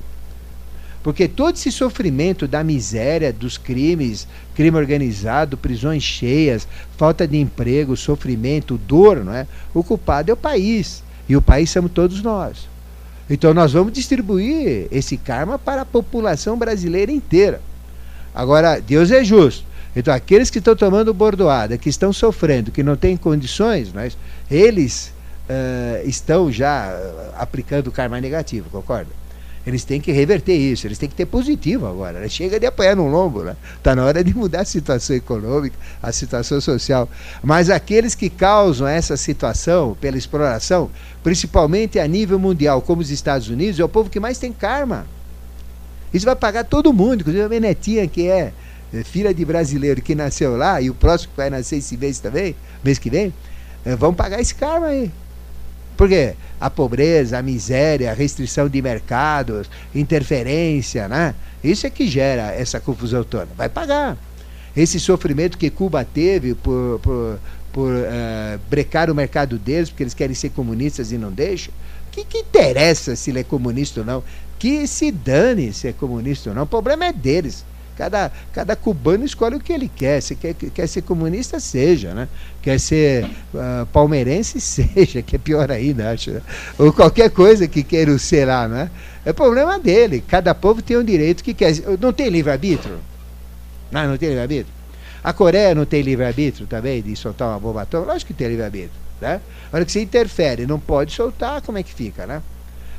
Porque todo esse sofrimento da miséria, dos crimes, crime organizado, prisões cheias, falta de emprego, sofrimento, dor, não é? O culpado é o país. E o país somos todos nós. Então nós vamos distribuir esse karma para a população brasileira inteira. Agora, Deus é justo. Então aqueles que estão tomando bordoada, que estão sofrendo, que não têm condições, mas eles uh, estão já aplicando karma negativo, concorda? Eles têm que reverter isso, eles têm que ter positivo agora. Né? Chega de apanhar no lombo, né? Está na hora de mudar a situação econômica, a situação social. Mas aqueles que causam essa situação pela exploração, principalmente a nível mundial, como os Estados Unidos, é o povo que mais tem karma. Isso vai pagar todo mundo, inclusive a minha netinha, que é, é filha de brasileiro que nasceu lá, e o próximo que vai nascer esse mês também, mês que vem, é, vão pagar esse karma aí. Por quê? A pobreza, a miséria, a restrição de mercados, interferência, né? Isso é que gera essa confusão toda. Vai pagar. Esse sofrimento que Cuba teve por, por, por uh, brecar o mercado deles, porque eles querem ser comunistas e não deixam. O que, que interessa se ele é comunista ou não? Que se dane se é comunista ou não. O problema é deles. Cada, cada cubano escolhe o que ele quer. Se quer, quer ser comunista, seja, né? Quer ser uh, palmeirense, *laughs* seja, que é pior ainda, acho. Né? Ou qualquer coisa que queira ser lá, né? É problema dele. Cada povo tem um direito que quer. Não tem livre-arbítrio? Não, não tem livre-arbítrio? A Coreia não tem livre-arbítrio também de soltar uma bomba atômica? Lógico que tem livre-arbítrio. Né? Agora que você interfere, não pode soltar, como é que fica, né?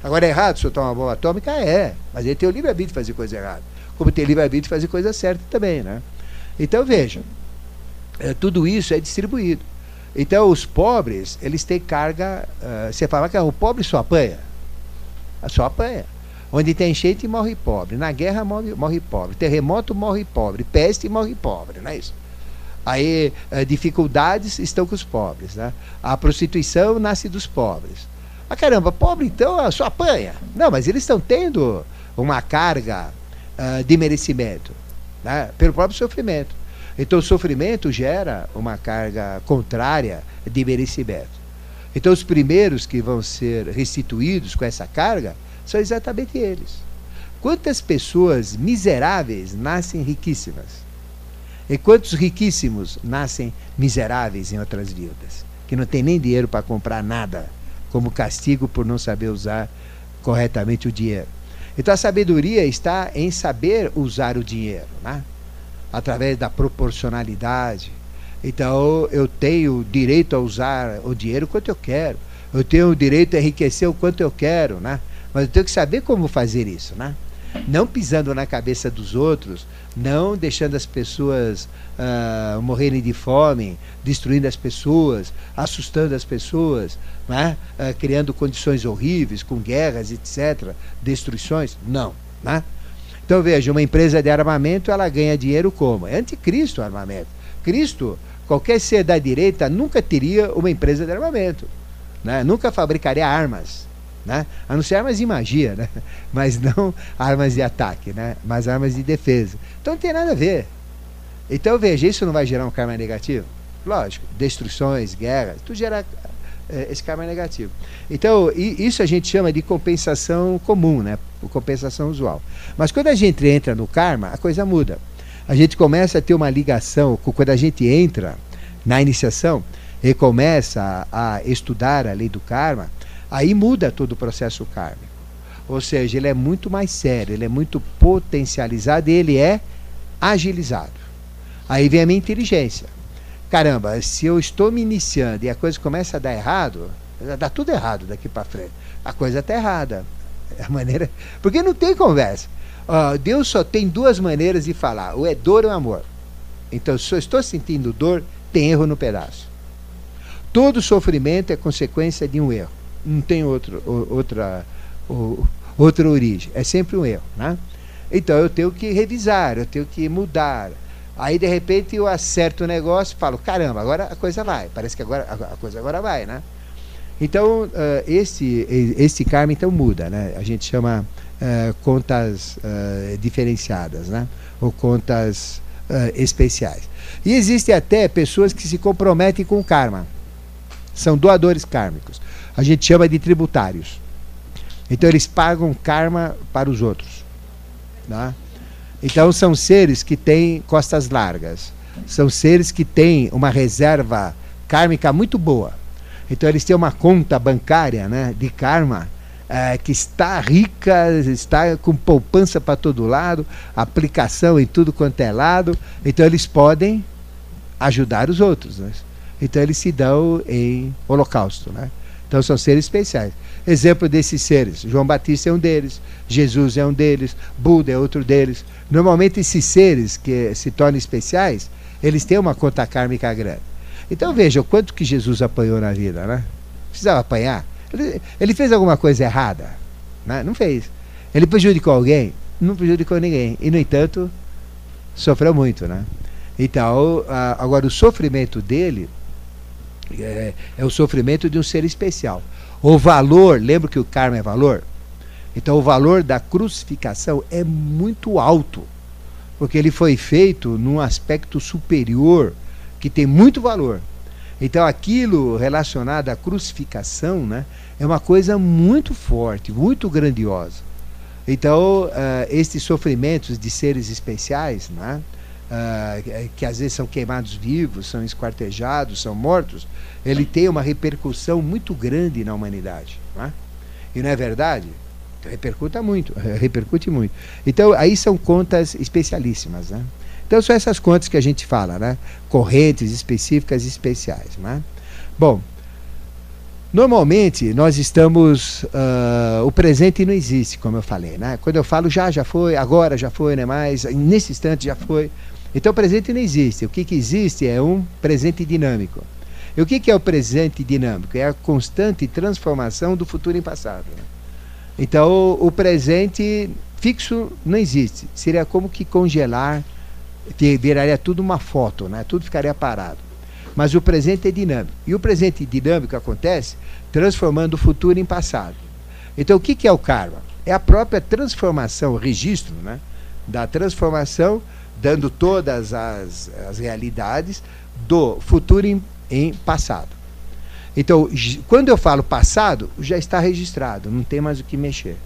Agora é errado soltar uma bomba atômica? É, mas ele tem o livre-arbítrio de fazer coisa errada como ter livre-arbítrio e fazer coisa certa também. Né? Então vejam, é, tudo isso é distribuído. Então os pobres, eles têm carga. Uh, você fala que ah, o pobre só apanha. Só apanha. Onde tem enchente morre pobre. Na guerra morre, morre pobre. Terremoto morre pobre. Peste morre pobre, não é isso? Aí uh, dificuldades estão com os pobres. Né? A prostituição nasce dos pobres. Ah, caramba, pobre então só apanha. Não, mas eles estão tendo uma carga uh, de merecimento, né? pelo próprio sofrimento. Então, o sofrimento gera uma carga contrária de merecimento. Então, os primeiros que vão ser restituídos com essa carga são exatamente eles. Quantas pessoas miseráveis nascem riquíssimas? E quantos riquíssimos nascem miseráveis em outras vidas? Que não tem nem dinheiro para comprar nada, como castigo por não saber usar corretamente o dinheiro. Então a sabedoria está em saber usar o dinheiro, né? através da proporcionalidade. Então eu tenho direito a usar o dinheiro quanto eu quero. Eu tenho o direito a enriquecer o quanto eu quero, né? Mas eu tenho que saber como fazer isso, né? não pisando na cabeça dos outros, não deixando as pessoas uh, morrerem de fome, destruindo as pessoas, assustando as pessoas, né? uh, criando condições horríveis, com guerras, etc., destruições. Não. Né? Então veja, uma empresa de armamento ela ganha dinheiro como? É anticristo o armamento. Cristo, qualquer ser da direita, nunca teria uma empresa de armamento. Né? Nunca fabricaria armas né? A não ser armas de magia, né? *laughs* Mas não armas de ataque, né? Mas armas de defesa. Então não tem nada a ver. Então veja, isso não vai gerar um karma negativo? Lógico, destruições, guerras, tudo gera esse karma negativo. Então, isso a gente chama de compensação comum, né? Compensação usual. Mas quando a gente entra no karma, a coisa muda. A gente começa a ter uma ligação, quando a gente entra na iniciação e começa a, estudar a lei do karma, Aí muda todo o processo kármico. Ou seja, ele é muito mais sério, ele é muito potencializado e ele é agilizado. Aí vem a minha inteligência. Caramba, se eu estou me iniciando e a coisa começa a dar errado, dá tudo errado daqui para frente. A coisa está errada. É a maneira, porque não tem conversa. Uh, Deus só tem duas maneiras de falar: ou é dor ou amor. Então, se eu estou sentindo dor, tem erro no pedaço. Todo sofrimento é consequência de um erro não tem outro, outra, outra origem. É sempre um erro. Né? Então eu tenho que revisar, eu tenho que mudar. Aí de repente eu acerto o negócio e falo, caramba, agora a coisa vai. Parece que agora a coisa agora vai, né? Então uh, esse esse karma então muda, né? A gente chama uh, contas uh, diferenciadas, né? Ou contas especiais. E existem até pessoas que se comprometem com o karma. São doadores kármicos a gente chama de tributários. Então eles pagam karma para os outros. Né? Então são seres que têm costas largas. São seres que têm uma reserva kármica muito boa. Então eles têm uma conta bancária né, de karma é, que está rica, está com poupança para todo lado, aplicação em tudo quanto é lado. Então eles podem ajudar os outros. Né? Então eles se dão em holocausto. Né? Então são seres especiais. Exemplo desses seres: João Batista é um deles, Jesus é um deles, Buda é outro deles. Normalmente esses seres que se tornam especiais, eles têm uma conta kármica grande. Então veja o quanto que Jesus apanhou na vida, né? Precisava apanhar. Ele, ele fez alguma coisa errada? Né? Não fez. Ele prejudicou alguém? Não prejudicou ninguém. E, no entanto, sofreu muito, né? Então, agora o sofrimento dele é, é, o sofrimento de um ser especial. O valor, lembra que o karma é valor? Então, o valor da crucificação é muito alto, porque ele foi feito num aspecto superior que tem muito valor. Então, aquilo relacionado à crucificação né, é uma coisa muito forte, muito grandiosa. Então, uh, estes sofrimentos de seres especiais, né, uh, que às vezes são queimados vivos, são esquartejados, são mortos, ele tem uma repercussão muito grande na humanidade. Né? E não é verdade? Repercuta muito, *laughs* repercute muito. Então, aí são contas especialíssimas. Né? Então são essas contas que a gente fala, né? Correntes específicas e especiais, né? Bom, normalmente nós estamos, uh, o presente não existe, como eu falei, né? Quando eu falo já, já foi, agora já foi, não é mais, nesse instante já foi. Então o presente não existe. O que, que existe é um presente dinâmico. E o que, que é o presente dinâmico? É a constante transformação do futuro em passado. Né? Então o, o presente fixo não existe. Seria como que congelar viraria tudo uma foto, né? tudo ficaria parado. Mas o presente é dinâmico. E o presente dinâmico acontece transformando o futuro em passado. Então, o que, que é o karma? É a própria transformação, o registro né? da transformação, dando todas as, as realidades do futuro em, em passado. Então, quando eu falo passado, já está registrado, não tem mais o que mexer.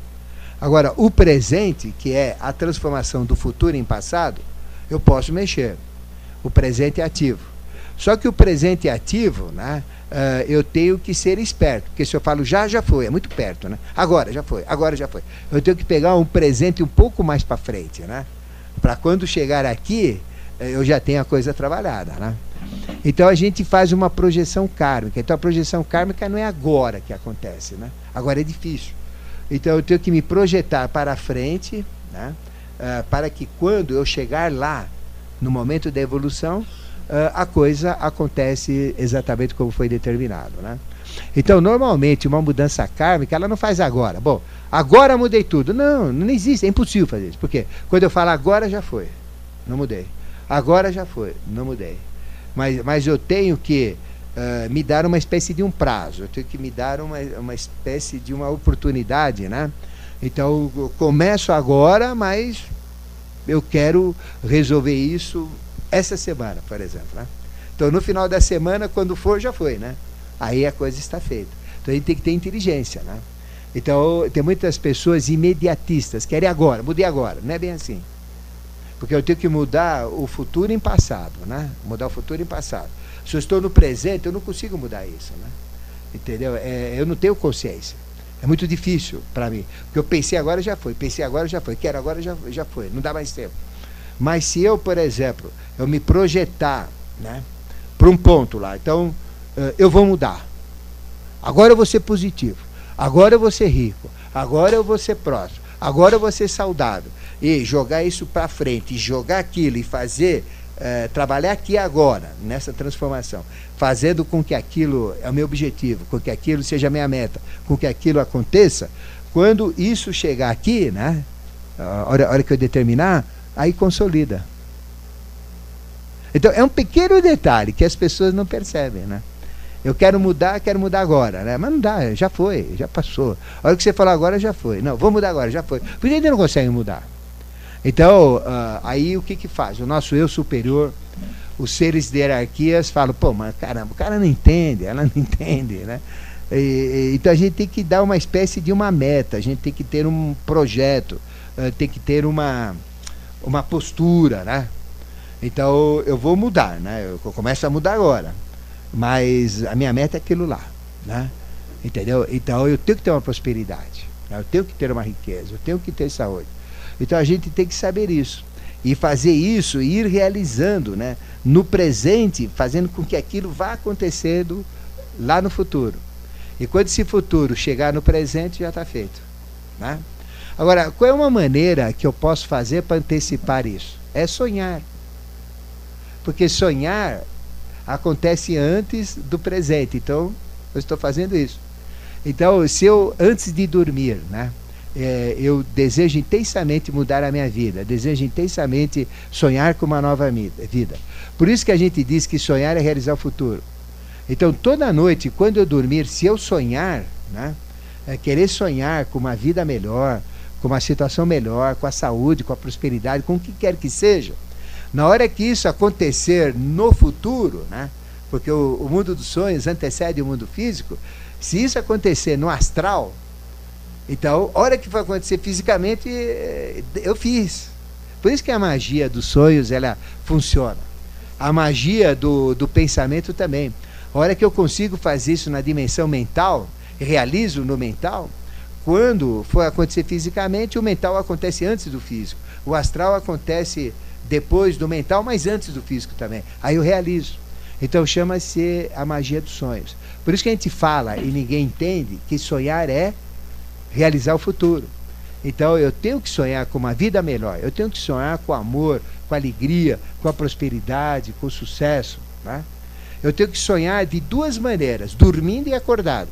Agora, o presente, que é a transformação do futuro em passado, eu posso mexer. O presente é ativo. Só que o presente é ativo, né? Uh, eu tenho que ser esperto, porque se eu falo já, já foi, é muito perto, né? Agora já foi, agora já foi. Eu tenho que pegar um presente um pouco mais para frente, né? Para quando chegar aqui, eh, eu já tenho a coisa trabalhada, né? Então a gente faz uma projeção kármica. Então a projeção kármica não é agora que acontece, né? Agora é difícil. Então eu tenho que me projetar para frente, né? uh, para que quando eu chegar lá, no momento da evolução, uh, a coisa acontece exatamente como foi determinado. Né? Então, normalmente, uma mudança kármica, ela não faz agora. Bom, agora mudei tudo. Não, não existe, é impossível fazer isso. Porque quando eu falo agora, já foi, não mudei. Agora já foi, não mudei. Mas, mas eu tenho que uh, me dar uma espécie de um prazo, eu tenho que me dar uma, uma espécie de uma oportunidade, né? Então, eu começo agora, mas eu quero resolver isso essa semana, por exemplo. Né? Então, no final da semana, quando for, já foi, né? Aí a coisa está feita. Então, a gente tem que ter inteligência, né? Então, tem muitas pessoas imediatistas, querem agora, mudei agora. Não é bem assim. Porque eu tenho que mudar o futuro em passado, né? Mudar o futuro em passado. Se eu estou no presente, eu não consigo mudar isso, né? Entendeu? É, eu não tenho consciência. É muito difícil para mim. Porque eu pensei agora já foi, pensei agora já foi, quero agora já, já foi, não dá mais tempo. Mas se eu, por exemplo, eu me projetar né, para um ponto lá, então eu vou mudar. Agora eu vou ser positivo. Agora eu vou ser rico. Agora eu vou ser próximo. Agora eu vou ser saudável. E jogar isso para frente, jogar aquilo e fazer é, trabalhar aqui agora, nessa transformação, fazendo com que aquilo é o meu objetivo, com que aquilo seja a minha meta, com que aquilo aconteça, quando isso chegar aqui, né, a hora, a hora que eu determinar, aí consolida. Então, é um pequeno detalhe que as pessoas não percebem, né? Eu quero mudar, quero mudar agora, né? Mas não dá, já foi, já passou. A hora que você falar agora, já foi. Não, vou mudar agora, já foi. Por que ainda não consegue mudar? Então, uh, aí o que que faz? O nosso eu superior, os seres de hierarquias falam, pô, mas caramba, o cara não entende, ela não *laughs* entende, né? E, e, então a gente tem que dar uma espécie de uma meta, a gente tem que ter um projeto, uh, tem que ter uma, uma postura, né? Então eu vou mudar, né? Eu começo a mudar agora, mas a minha meta é aquilo lá, né? Entendeu? Então eu tenho que ter uma prosperidade, né? eu tenho que ter uma riqueza, eu tenho que ter saúde. Então a gente tem que saber isso. E fazer isso e ir realizando né, no presente, fazendo com que aquilo vá acontecendo lá no futuro. E quando esse futuro chegar no presente, já está feito. Né? Agora, qual é uma maneira que eu posso fazer para antecipar isso? É sonhar. Porque sonhar acontece antes do presente. Então, eu estou fazendo isso. Então, se eu, antes de dormir, né, é, eu desejo intensamente mudar a minha vida, desejo intensamente sonhar com uma nova vida. Por isso que a gente diz que sonhar é realizar o futuro. Então, toda noite, quando eu dormir, se eu sonhar, né, é querer sonhar com uma vida melhor, com uma situação melhor, com a saúde, com a prosperidade, com o que quer que seja, na hora que isso acontecer no futuro, né, porque o, o mundo dos sonhos antecede o mundo físico, se isso acontecer no astral, então, hora que for acontecer fisicamente, eh, eu fiz. Por isso que a magia dos sonhos, ela funciona. A magia do, do pensamento também. A hora que eu consigo fazer isso na dimensão mental, realizo no mental, quando for acontecer fisicamente, o mental acontece antes do físico. O astral acontece depois do mental, mas antes do físico também. Aí eu realizo. Então chama-se a magia dos sonhos. Por isso que a gente fala e ninguém entende que sonhar é realizar o futuro. Então eu tenho que sonhar com uma vida melhor, eu tenho que sonhar com amor, com alegria, com a prosperidade, com o sucesso. Né? Eu tenho que sonhar de duas maneiras, dormindo e acordado.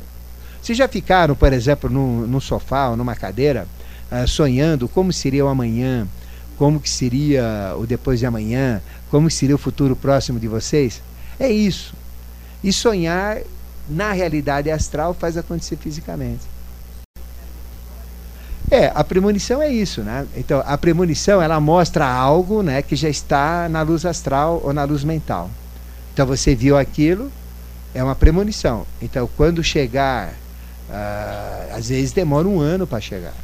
Vocês já ficaram, por exemplo, num, num sofá ou numa cadeira, uh, sonhando como seria o amanhã, como que seria o depois de amanhã, como seria o futuro próximo de vocês? É isso. E sonhar na realidade astral faz acontecer fisicamente. É, a premonição é isso, né? Então, a premonição ela mostra algo, né, que já está na luz astral ou na luz mental. Então, você viu aquilo, é uma premonição. Então, quando chegar, uh, às vezes demora um ano para chegar.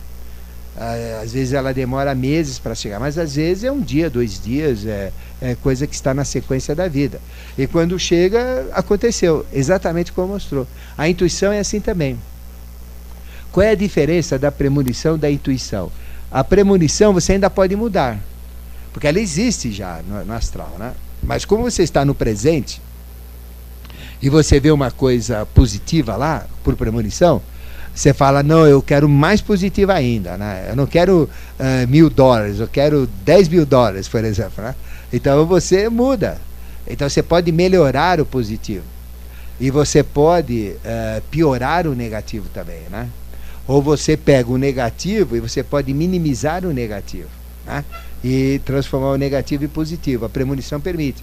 Uh, às vezes ela demora meses para chegar, mas às vezes é um dia, dois dias, é, é coisa que está na sequência da vida. E quando chega, aconteceu, exatamente como mostrou. A intuição é assim também. Qual é a diferença da premonição da intuição? A premonição você ainda pode mudar, porque ela existe já no, no astral, né? Mas como você está no presente e você vê uma coisa positiva lá, por premonição, você fala, não, eu quero mais positiva ainda, né? Eu não quero uh, mil dólares, eu quero dez mil dólares, por exemplo, né? Então você muda. Então você pode melhorar o positivo. E você pode uh, piorar o negativo também, né? Ou você pega o negativo e você pode minimizar o negativo. Né? E transformar o negativo em positivo. A premonição permite.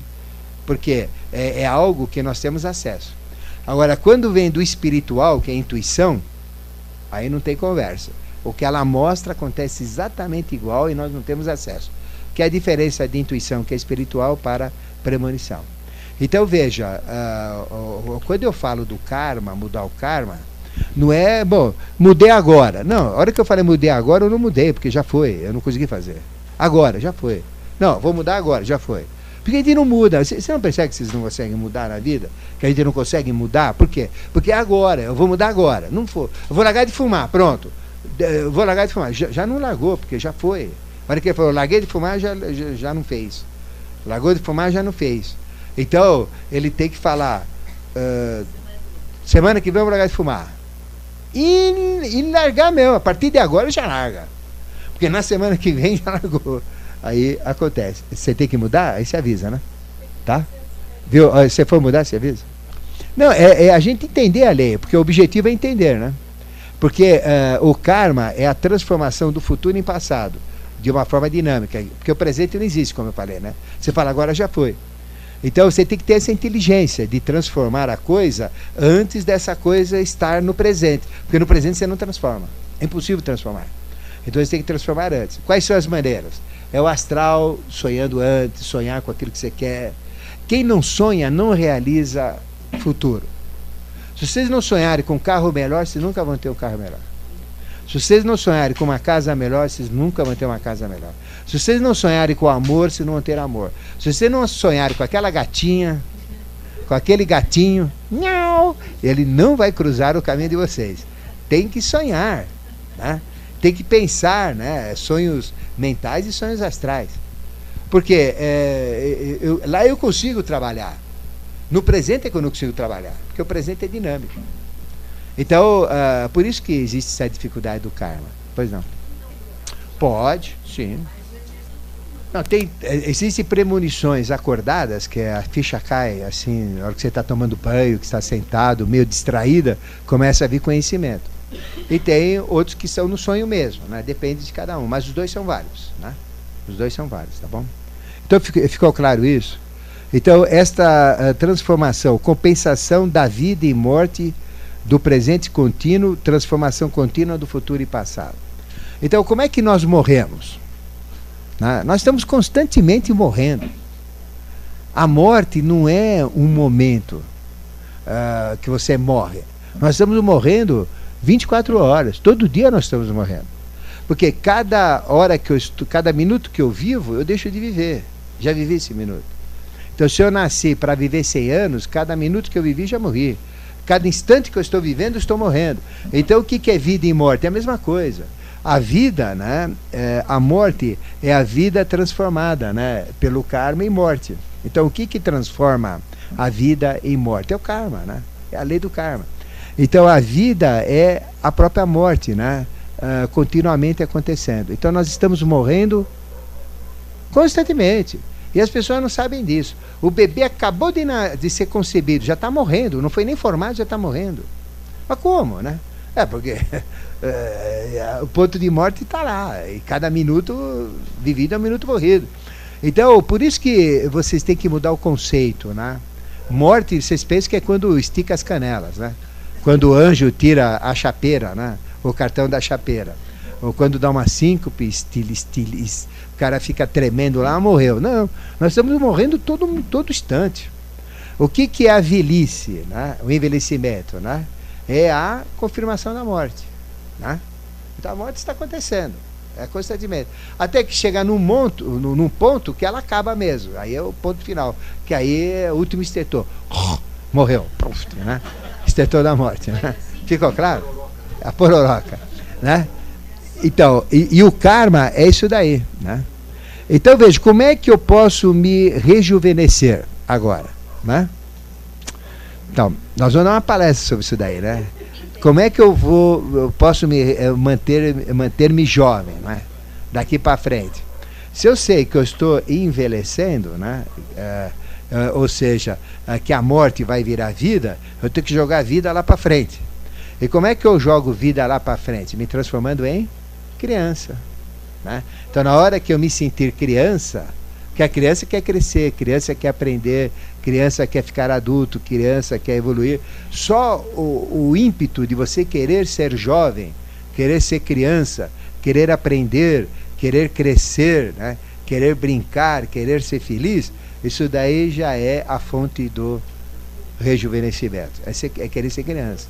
Porque é, é algo que nós temos acesso. Agora, quando vem do espiritual, que é a intuição, aí não tem conversa. O que ela mostra acontece exatamente igual e nós não temos acesso. Que é a diferença de intuição, que é espiritual, para premonição. Então veja, uh, quando eu falo do karma, mudar o karma, não é, bom, mudei agora. Não, a hora que eu falei mudei agora, eu não mudei, porque já foi, eu não consegui fazer. Agora, já foi. Não, vou mudar agora, já foi. Porque a gente não muda. Você não percebe que vocês não conseguem mudar na vida? Que a gente não consegue mudar? Por quê? Porque é agora, eu vou mudar agora. Não for. Eu vou largar de fumar, pronto. Eu vou largar de fumar. Já, já não largou, porque já foi. A hora que falou, larguei de fumar, já, já, já não fez. Largou de fumar, já não fez. Então, ele tem que falar. Uh, semana que vem eu vou largar de fumar e, e largar mesmo. A partir de agora já larga. Porque na semana que vem *laughs* já largou. Aí acontece. Você tem que mudar, aí você avisa, né? Tá? Viu? Você for mudar, você avisa? Não, é, é, a gente entender a lei, porque o objetivo é entender, né? Porque uh, o karma é a transformação do futuro em passado, de uma forma dinâmica. Porque o presente não existe, como eu falei, né? Você fala, agora já foi. Então você tem que ter essa inteligência de transformar a coisa antes dessa coisa estar no presente. Porque no presente você não transforma. É impossível transformar. Então você tem que transformar antes. Quais são as maneiras? É o astral sonhando antes, sonhar com aquilo que você quer. Quem não sonha não realiza futuro. Se vocês não sonharem com um carro melhor, vocês nunca vão ter um carro melhor. Se vocês não sonharem com uma casa melhor, vocês nunca vão ter uma casa melhor. Se vocês não sonharem com amor, vocês não vão ter amor. Se vocês não sonharem com aquela gatinha, com aquele gatinho, nhau, ele não vai cruzar o caminho de vocês. Tem que sonhar, né? tem que pensar, né? sonhos mentais e sonhos astrais. Porque é, eu, lá eu consigo trabalhar. No presente é que eu não consigo trabalhar, porque o presente é dinâmico. Então, uh, por isso que existe essa dificuldade do karma. Pois não. Pode, sim. Não, tem, é, existem premonições acordadas, que a ficha cai, assim, na hora que você está tomando banho, que está sentado, meio distraída, começa a vir conhecimento. E tem outros que são no sonho mesmo, né? Depende de cada um, mas os dois são válidos, né? Os dois são válidos, tá bom? Então ficou claro isso? Então, esta uh, transformação, compensação da vida e morte do presente contínuo, transformação contínua do futuro e passado. Então, como é que nós morremos? Né? Nós estamos constantemente morrendo. A morte não é um momento uh, que você morre. Nós estamos morrendo 24 horas. Todo dia nós estamos morrendo. Porque cada hora que eu estu... cada minuto que eu vivo, eu deixo de viver. Já vivi esse minuto. Então, se eu nasci para viver 100 anos, cada minuto que eu vivi já morri. Cada instante que eu estou vivendo, eu estou morrendo. Então, o que é vida e morte? É a mesma coisa. A vida, né, é, a morte é a vida transformada né, pelo karma e morte. Então, o que, que transforma a vida em morte? É o karma, né? é a lei do karma. Então, a vida é a própria morte, né? Uh, continuamente acontecendo. Então, nós estamos morrendo constantemente. E as pessoas não sabem disso. O bebê acabou de, de ser concebido, já está morrendo, não foi nem formado, já está morrendo. Mas como, né? É, porque *laughs* é, o ponto de morte está lá. E cada minuto vivido é um minuto morrido. Então, por isso que vocês têm que mudar o conceito, né? Morte, vocês pensam que é quando estica as canelas, né? Quando o anjo tira a chapeira, né? O cartão da chapeira. Ou quando dá uma síncope, estil, estil, o cara fica tremendo lá, morreu. Não, nós estamos morrendo todo, todo instante. O que, que é a velhice, né? o envelhecimento? Né? É a confirmação da morte. Né? Então a morte está acontecendo. É constantemente. Até que chega num, monto, num ponto que ela acaba mesmo. Aí é o ponto final. Que aí é o último estetor. Morreu. Né? Estetor da morte. Né? Ficou claro? A pororoca. Né? Então, e, e, o karma é isso daí, né? Então veja, como é que eu posso me rejuvenescer agora, né? Então, nós vamos dar uma palestra sobre isso daí, né? Como é que eu vou, eu posso me eh, manter, manter-me jovem, né? Daqui para frente. Se eu sei que eu estou envelhecendo, né? É, é, ou seja, é, que a morte vai virar vida, eu tenho que jogar vida lá para frente. E como é que eu jogo vida lá para frente? Me transformando em criança. Né? Então, na hora que eu me sentir criança, que a criança quer crescer, criança quer aprender, criança quer ficar adulto, criança quer evoluir. Só o, o ímpeto de você querer ser jovem, querer ser criança, querer aprender, querer crescer, né? querer brincar, querer ser feliz, isso daí já é a fonte do rejuvenescimento. É, é querer ser criança.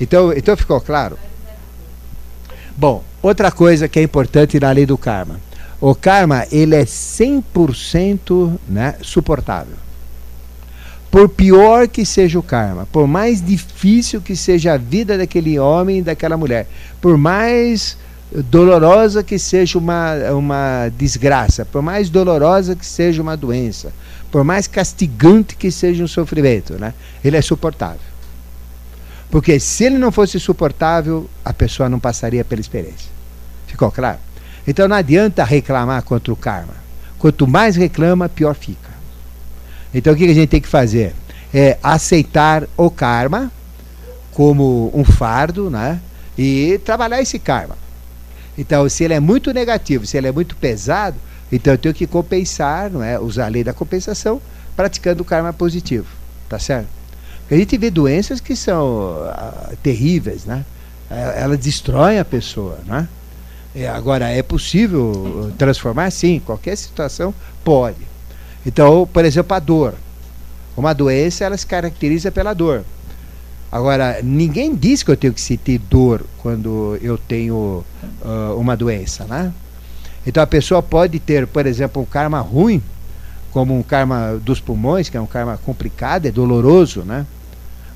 Então, então ficou claro? Bom, outra coisa que é importante na lei do karma. O karma, ele é 100% né, suportável. Por pior que seja o karma, por mais difícil que seja a vida daquele homem e daquela mulher, por mais dolorosa que seja uma, uma desgraça, por mais dolorosa que seja uma doença, por mais castigante que seja um sofrimento, né, ele é suportável. Porque se ele não fosse suportável, a pessoa não passaria pela experiência. Ficou claro? Então não adianta reclamar contra o karma. Quanto mais reclama, pior fica. Então o que a gente tem que fazer? É aceitar o karma como um fardo, né? E trabalhar esse karma. Então, se ele é muito negativo, se ele é muito pesado, então eu tenho que compensar, não é? Usar a lei da compensação, praticando o karma positivo. Tá certo? A gente vê doenças que são uh, terríveis, né? É, Elas destroem a pessoa, né? É, agora, é possível transformar? Sim, qualquer situação pode. Então, por exemplo, a dor. Uma doença, ela se caracteriza pela dor. Agora, ninguém diz que eu tenho que sentir dor quando eu tenho uh, uma doença, né? Então, a pessoa pode ter, por exemplo, um karma ruim, como um karma dos pulmões, que é um karma complicado, é doloroso, né?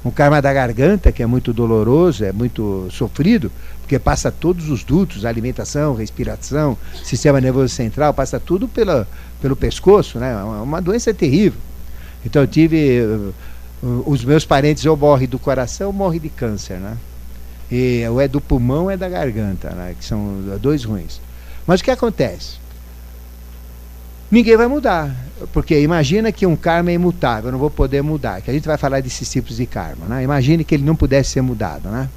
um karma da garganta, que é muito doloroso, é muito sofrido, porque passa todos os dutos, alimentação, respiração, sistema nervoso central, passa tudo pela, pelo pescoço, né? É uma doença terrível. Então eu tive os meus parentes ou morrem do coração ou morrem de câncer, né? E, ou é do pulmão ou é da garganta, né? Que são dois ruins. Mas o que acontece? Ninguém vai mudar. Porque imagina que um karma é imutável, eu não vou poder mudar. Que a gente vai falar desses tipos de karma, né? Imagine que ele não pudesse ser mudado, né?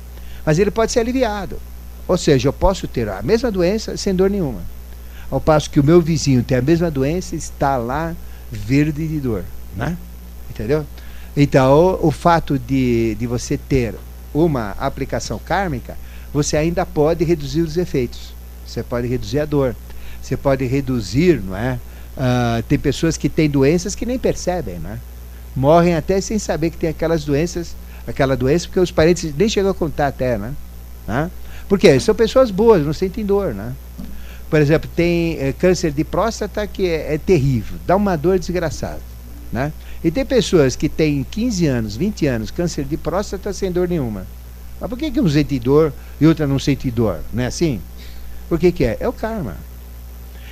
Mas ele pode ser aliviado. Ou seja, eu posso ter a mesma doença sem dor nenhuma. Ao passo que o meu vizinho tem a mesma doença está lá verde de dor, né? Entendeu? Então, o fato de, de você ter uma aplicação kármica, você ainda pode reduzir os efeitos. Você pode reduzir a dor. Você pode reduzir, não é? Uh, tem pessoas que têm doenças que nem percebem, né? Morrem até sem saber que tem aquelas doenças, aquela doença, porque os parentes nem chegam a contar até, né? né? Porque são pessoas boas, não sentem dor, né? Por exemplo, tem é, câncer de próstata que é, é, terrível, dá uma dor desgraçada, né? E tem pessoas que têm 15 anos, 20 anos, câncer de próstata sem dor nenhuma. Mas por que, que um sente dor e outra não sente dor? Não é assim? Por que, que é? É o karma.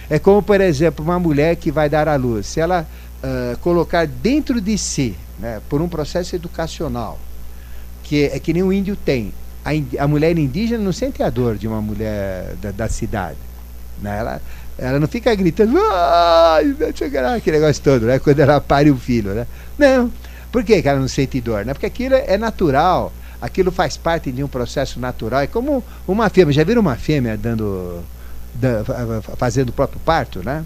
É como, por exemplo, uma mulher que vai dar à luz. Se ela uh, colocar dentro de si, né, por um processo educacional, que é que nem o índio tem, a, a mulher indígena não sente a dor de uma mulher da, da cidade. Né? Ela, ela não fica gritando, ai, aquele negócio todo, né? Quando ela pare o filho, né? Não. Por que, ela não sente dor? Né? Porque aquilo é natural, aquilo faz parte de um processo natural. É como uma fêmea. Já viram uma fêmea dando, dando fazendo o próprio parto, né?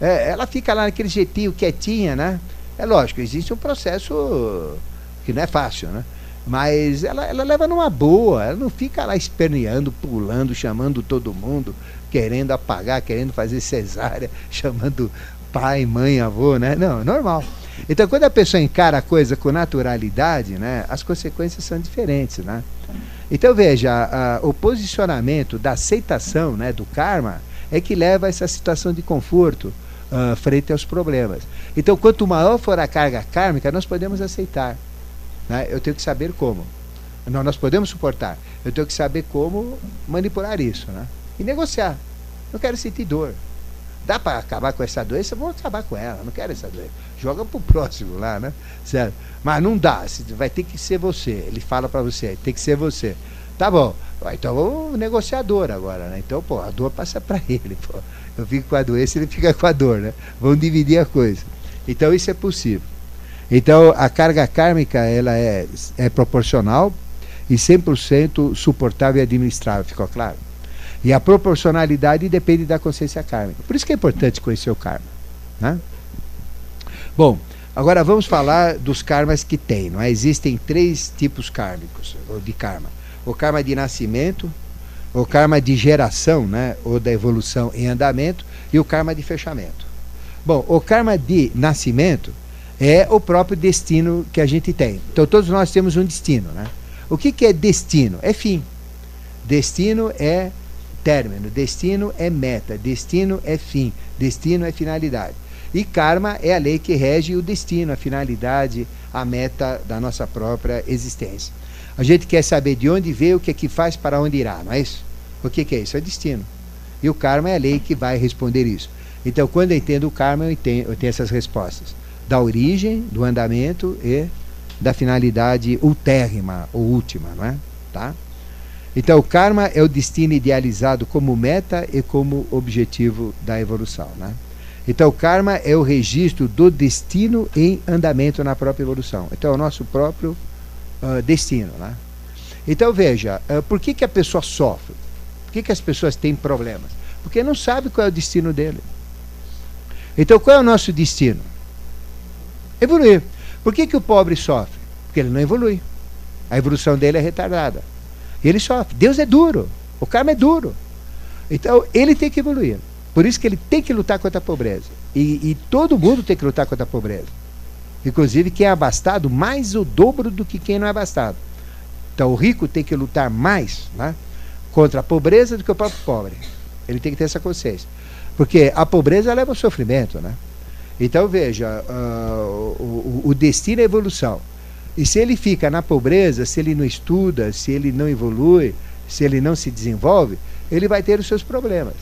É, ela fica lá naquele jeitinho quietinha, né? É lógico, existe um processo que não é fácil, né? Mas ela, ela leva numa boa, ela não fica lá esperneando, pulando, chamando todo mundo, querendo apagar, querendo fazer cesárea, *laughs* chamando pai, mãe, avô, né? Não, é normal. Então, quando a pessoa encara a coisa com naturalidade, né, as consequências são diferentes, né? Então, veja, a, o posicionamento da aceitação né, do karma é que leva a essa situação de conforto uh, frente aos problemas. Então, quanto maior for a carga kármica, nós podemos aceitar. Né? Eu tenho que saber como. Não, nós podemos suportar. Eu tenho que saber como manipular isso. Né? e negociar. Não quero sentir dor. Dá para acabar com essa doença? Vou acabar com ela. Não quero essa doença. Joga pro próximo lá, né? Certo? Mas não dá. Vai ter que ser você. Ele fala para você, tem que ser você. Tá bom. Então vamos negociador agora, né? Então, pô, a dor passa para *laughs* ele, pô. Eu fico com a doença, ele fica com a dor, né? Vamos dividir a coisa. Então isso é possível. Então a carga kármica ela é, é proporcional e 100% suportável e administrável, ficou claro? E a proporcionalidade depende da consciência kármica. Por isso que é importante conhecer o karma. Né? Bom, agora vamos falar dos karmas que tem. Não é? Existem três tipos kármicos de karma: o karma de nascimento, o karma de geração, né? ou da evolução em andamento, e o karma de fechamento. Bom, o karma de nascimento é o próprio destino que a gente tem. Então todos nós temos um destino. Né? O que, que é destino? É fim. Destino é término, destino é meta, destino é fim, destino é finalidade. E karma é a lei que rege o destino, a finalidade, a meta da nossa própria existência. A gente quer saber de onde veio, o que é que faz, para onde irá, não é isso? O que, que é isso? É destino. E o karma é a lei que vai responder isso. Então, quando eu entendo o karma, eu, entendo, eu tenho essas respostas. Da origem, do andamento e da finalidade ultérrima ou última, não é? Tá? Então, o karma é o destino idealizado como meta e como objetivo da evolução. Né? Então, o karma é o registro do destino em andamento na própria evolução. Então, é o nosso próprio uh, destino. Né? Então, veja, uh, por que, que a pessoa sofre? Por que, que as pessoas têm problemas? Porque não sabe qual é o destino dele. Então, qual é o nosso destino? Evoluir. Por que, que o pobre sofre? Porque ele não evolui. A evolução dele é retardada. Ele sofre. Deus é duro. O karma é duro. Então, ele tem que evoluir. Por isso que ele tem que lutar contra a pobreza. E, e todo mundo tem que lutar contra a pobreza. Inclusive, quem é abastado, mais o dobro do que quem não é abastado. Então, o rico tem que lutar mais né, contra a pobreza do que o próprio pobre. Ele tem que ter essa consciência. Porque a pobreza leva ao sofrimento. Né? Então, veja, uh, o, o destino é a evolução. E se ele fica na pobreza, se ele não estuda, se ele não evolui, se ele não se desenvolve, ele vai ter os seus problemas.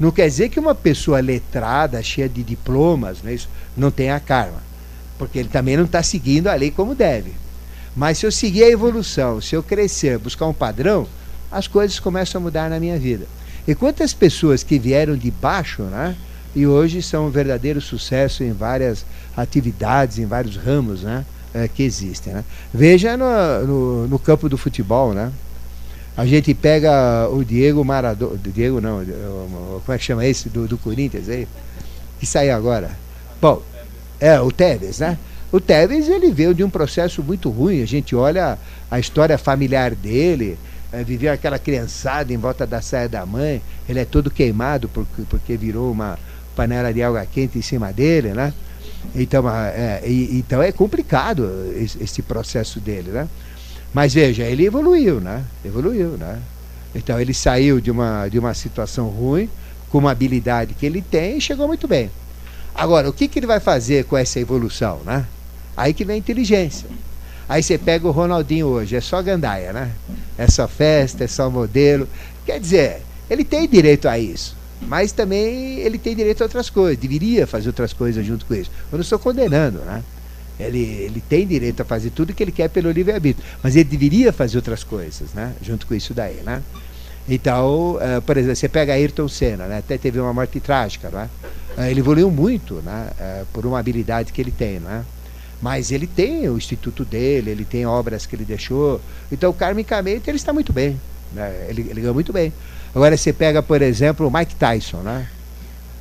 Não quer dizer que uma pessoa letrada, cheia de diplomas, não, é isso, não tenha karma. porque ele também não está seguindo a lei como deve. Mas se eu seguir a evolução, se eu crescer, buscar um padrão, as coisas começam a mudar na minha vida. E quantas pessoas que vieram de baixo, né? E hoje são um verdadeiro sucesso em várias atividades, em vários ramos, né? É, que existem. Né? Veja no, no, no, campo do futebol, né? A gente pega o Diego Maradona, Diego não, como é que chama esse do, do Corinthians aí? Que saiu agora. Bom, é o Tevez, né? O Tevez ele veio de um processo muito ruim. A gente olha a história familiar dele, é, viveu aquela criançada em volta da saia da mãe. Ele é todo queimado porque, porque virou uma panela de água quente em cima dele, né? Então é, e, então é complicado esse, esse, processo dele, né? Mas veja, ele evoluiu, né? Evoluiu, né? Então ele saiu de uma, de uma situação ruim, com uma habilidade que ele tem e chegou muito bem. Agora, o que, que ele vai fazer com essa evolução, né? Aí que vem a inteligência. Aí você pega o Ronaldinho hoje, é só gandaia, né? É só festa, é só modelo. Quer dizer, ele tem direito a isso. Mas também ele tem direito a outras coisas, deveria fazer outras coisas junto com isso. Eu não estou condenando, né? Ele, ele tem direito a fazer tudo que ele quer pelo livre-arbítrio, mas ele deveria fazer outras coisas, né? Junto com isso daí, né? Então, uh, por exemplo, você pega Ayrton Senna, né? até teve uma morte trágica, né? Uh, ele evoluiu muito, né? Uh, por uma habilidade que ele tem, né? Mas ele tem o instituto dele, ele tem obras que ele deixou. Então, karmicamente, ele está muito bem. Né? Ele, ele ganhou muito bem. Agora você pega, por exemplo, o Mike Tyson, né?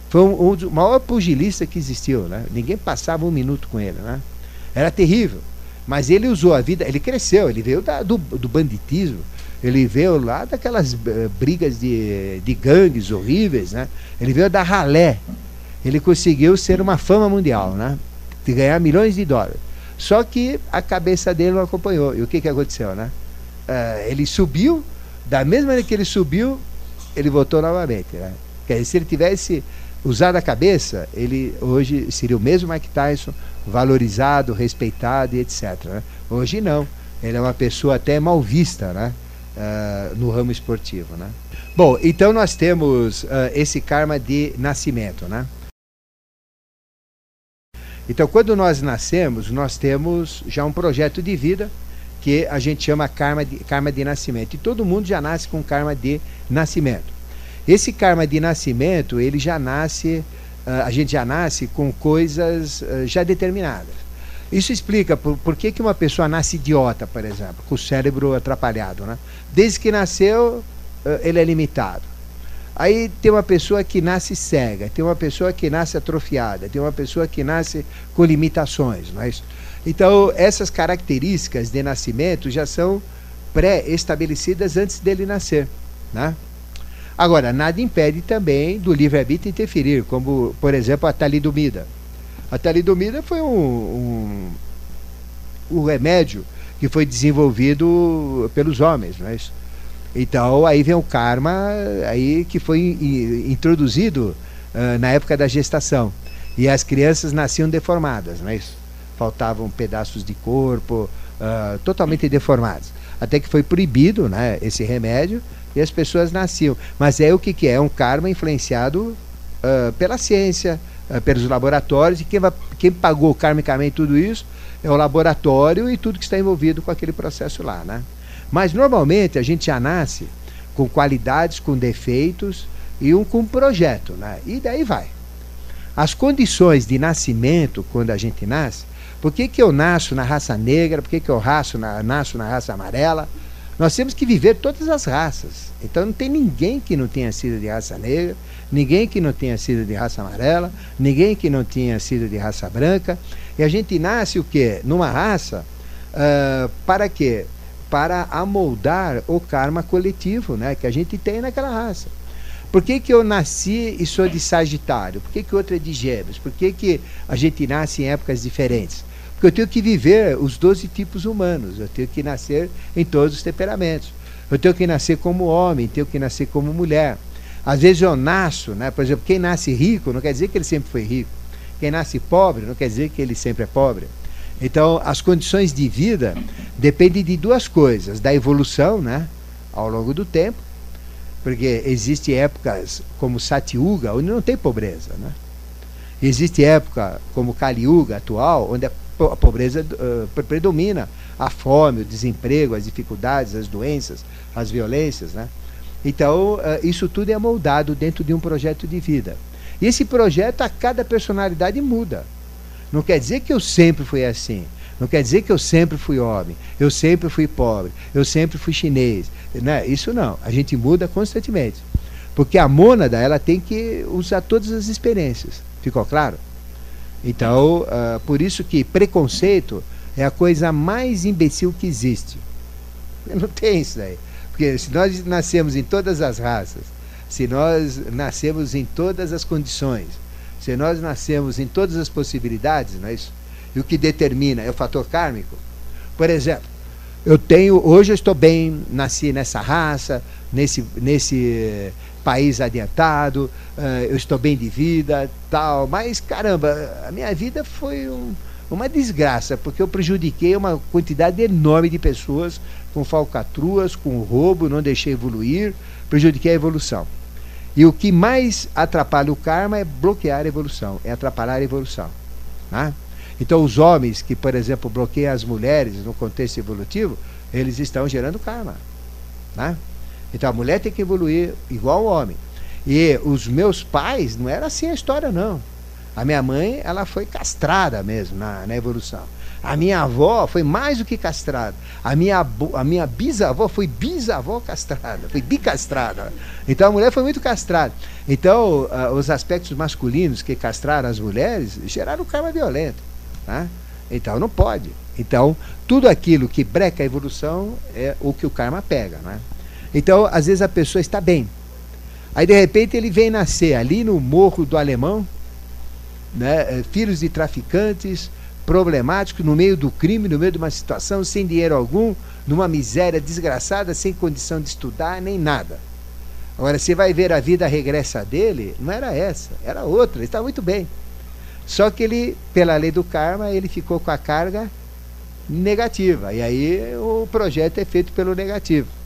Foi um, um dos maior pugilista que existiu, né? Ninguém passava um minuto com ele, né? Era terrível. Mas ele usou a vida, ele cresceu, ele veio da, do, do banditismo, ele veio lá daquelas uh, brigas de, de gangues horríveis, né? Ele veio da ralé. Ele conseguiu ser uma fama mundial, né? De ganhar milhões de dólares. Só que a cabeça dele não acompanhou. E o que, que aconteceu, né? Uh, ele subiu, da mesma maneira que ele subiu, ele voltou novamente. Né? Quer dizer, se ele tivesse usado a cabeça, ele hoje seria o mesmo Mike Tyson, valorizado, respeitado e etc. Né? Hoje não. Ele é uma pessoa até mal vista né? Uh, no ramo esportivo. Né? Bom, então nós temos uh, esse karma de nascimento. Né? Então, quando nós nascemos, nós temos já um projeto de vida que a gente chama karma de, karma de nascimento. E todo mundo já nasce com karma de nascimento. Esse karma de nascimento, ele já nasce, uh, a gente já nasce com coisas uh, já determinadas. Isso explica por, por que, que uma pessoa nasce idiota, por exemplo, com o cérebro atrapalhado. Né? Desde que nasceu, uh, ele é limitado. Aí tem uma pessoa que nasce cega, tem uma pessoa que nasce atrofiada, tem uma pessoa que nasce com limitações. Não é isso? Então, essas características de nascimento já são pré-estabelecidas antes dele nascer. Né? Agora, nada impede também do livre-arbítrio interferir, como, por exemplo, a talidomida. A talidomida foi um, um, um remédio que foi desenvolvido pelos homens, não é isso? Então, aí vem o karma aí que foi introduzido uh, na época da gestação. E as crianças nasciam deformadas, não é isso? Faltavam pedaços de corpo, uh, totalmente deformados. Até que foi proibido né, esse remédio e as pessoas nasciam. Mas é o que, que é? É um karma influenciado uh, pela ciência, uh, pelos laboratórios, e quem, quem pagou karmicamente tudo isso é o laboratório e tudo que está envolvido com aquele processo lá. Né? Mas normalmente a gente já nasce com qualidades, com defeitos e um com projeto. Né? E daí vai. As condições de nascimento, quando a gente nasce, por que, que eu nasço na raça negra? Por que, que eu raço na, nasço na raça amarela? Nós temos que viver todas as raças. Então não tem ninguém que não tenha sido de raça negra, ninguém que não tenha sido de raça amarela, ninguém que não tenha sido de raça branca. E a gente nasce o quê? Numa raça uh, para quê? Para amoldar o karma coletivo né, que a gente tem naquela raça. Por que, que eu nasci e sou de Sagitário? Por que, que outro é de Gêmeos? Por que, que a gente nasce em épocas diferentes? Porque eu tenho que viver os 12 tipos humanos, eu tenho que nascer em todos os temperamentos. Eu tenho que nascer como homem, tenho que nascer como mulher. Às vezes eu nasço, né? por exemplo, quem nasce rico não quer dizer que ele sempre foi rico. Quem nasce pobre não quer dizer que ele sempre é pobre. Então, as condições de vida dependem de duas coisas: da evolução, né, ao longo do tempo, porque existem épocas como Satyuga, onde não tem pobreza, né? Existe época como Kali Yuga atual, onde a a pobreza uh, predomina, a fome, o desemprego, as dificuldades, as doenças, as violências, né? Então, uh, isso tudo é moldado dentro de um projeto de vida. E esse projeto, a cada personalidade muda. Não quer dizer que eu sempre fui assim. Não quer dizer que eu sempre fui homem, eu sempre fui pobre, eu sempre fui chinês. Né? Isso não. A gente muda constantemente. Porque a mônada ela tem que usar todas as experiências. Ficou claro? Então, uh, por isso que preconceito é a coisa mais imbecil que existe. *laughs* Não tem isso daí. Porque se nós nascemos em todas as raças, se nós nascemos em todas as condições, se nós nascemos em todas as possibilidades, não é isso? E o que determina é o fator kármico. Por exemplo, eu tenho, hoje eu estou bem, nasci nessa raça, nesse, nesse país adiantado, uh, eu estou bem de vida, tal, mas caramba, a minha vida foi um, uma desgraça, porque eu prejudiquei uma quantidade enorme de pessoas com falcatruas, com roubo, não deixei evoluir, prejudiquei a evolução. E o que mais atrapalha o karma é bloquear a evolução, é atrapalhar a evolução. Né? Então, os homens que, por exemplo, bloqueiam as mulheres no contexto evolutivo, eles estão gerando karma. Né? Então, a mulher tem que evoluir igual o homem. E os meus pais, não era assim a história, não. A minha mãe, ela foi castrada mesmo na, na evolução. A minha avó foi mais do que castrada. A minha, a minha bisavó foi bisavó castrada, foi bicastrada. Então a mulher foi muito castrada. Então, uh, os aspectos masculinos que castraram as mulheres geraram karma violento. Tá? Então não pode. Então, tudo aquilo que breca a evolução é o que o karma pega. Né? Então, às vezes a pessoa está bem. Aí de repente ele vem nascer ali no morro do alemão, né, eh, filhos de traficantes, problemáticos, no meio do crime, no meio de uma situação, sem dinheiro algum, numa miséria desgraçada, sem condição de estudar, nem nada. Agora, você vai ver a vida regressa dele, não era essa, era outra, ele está muito bem. Só que ele, pela lei do karma, ele ficou com a carga negativa. E aí o projeto é feito pelo negativo.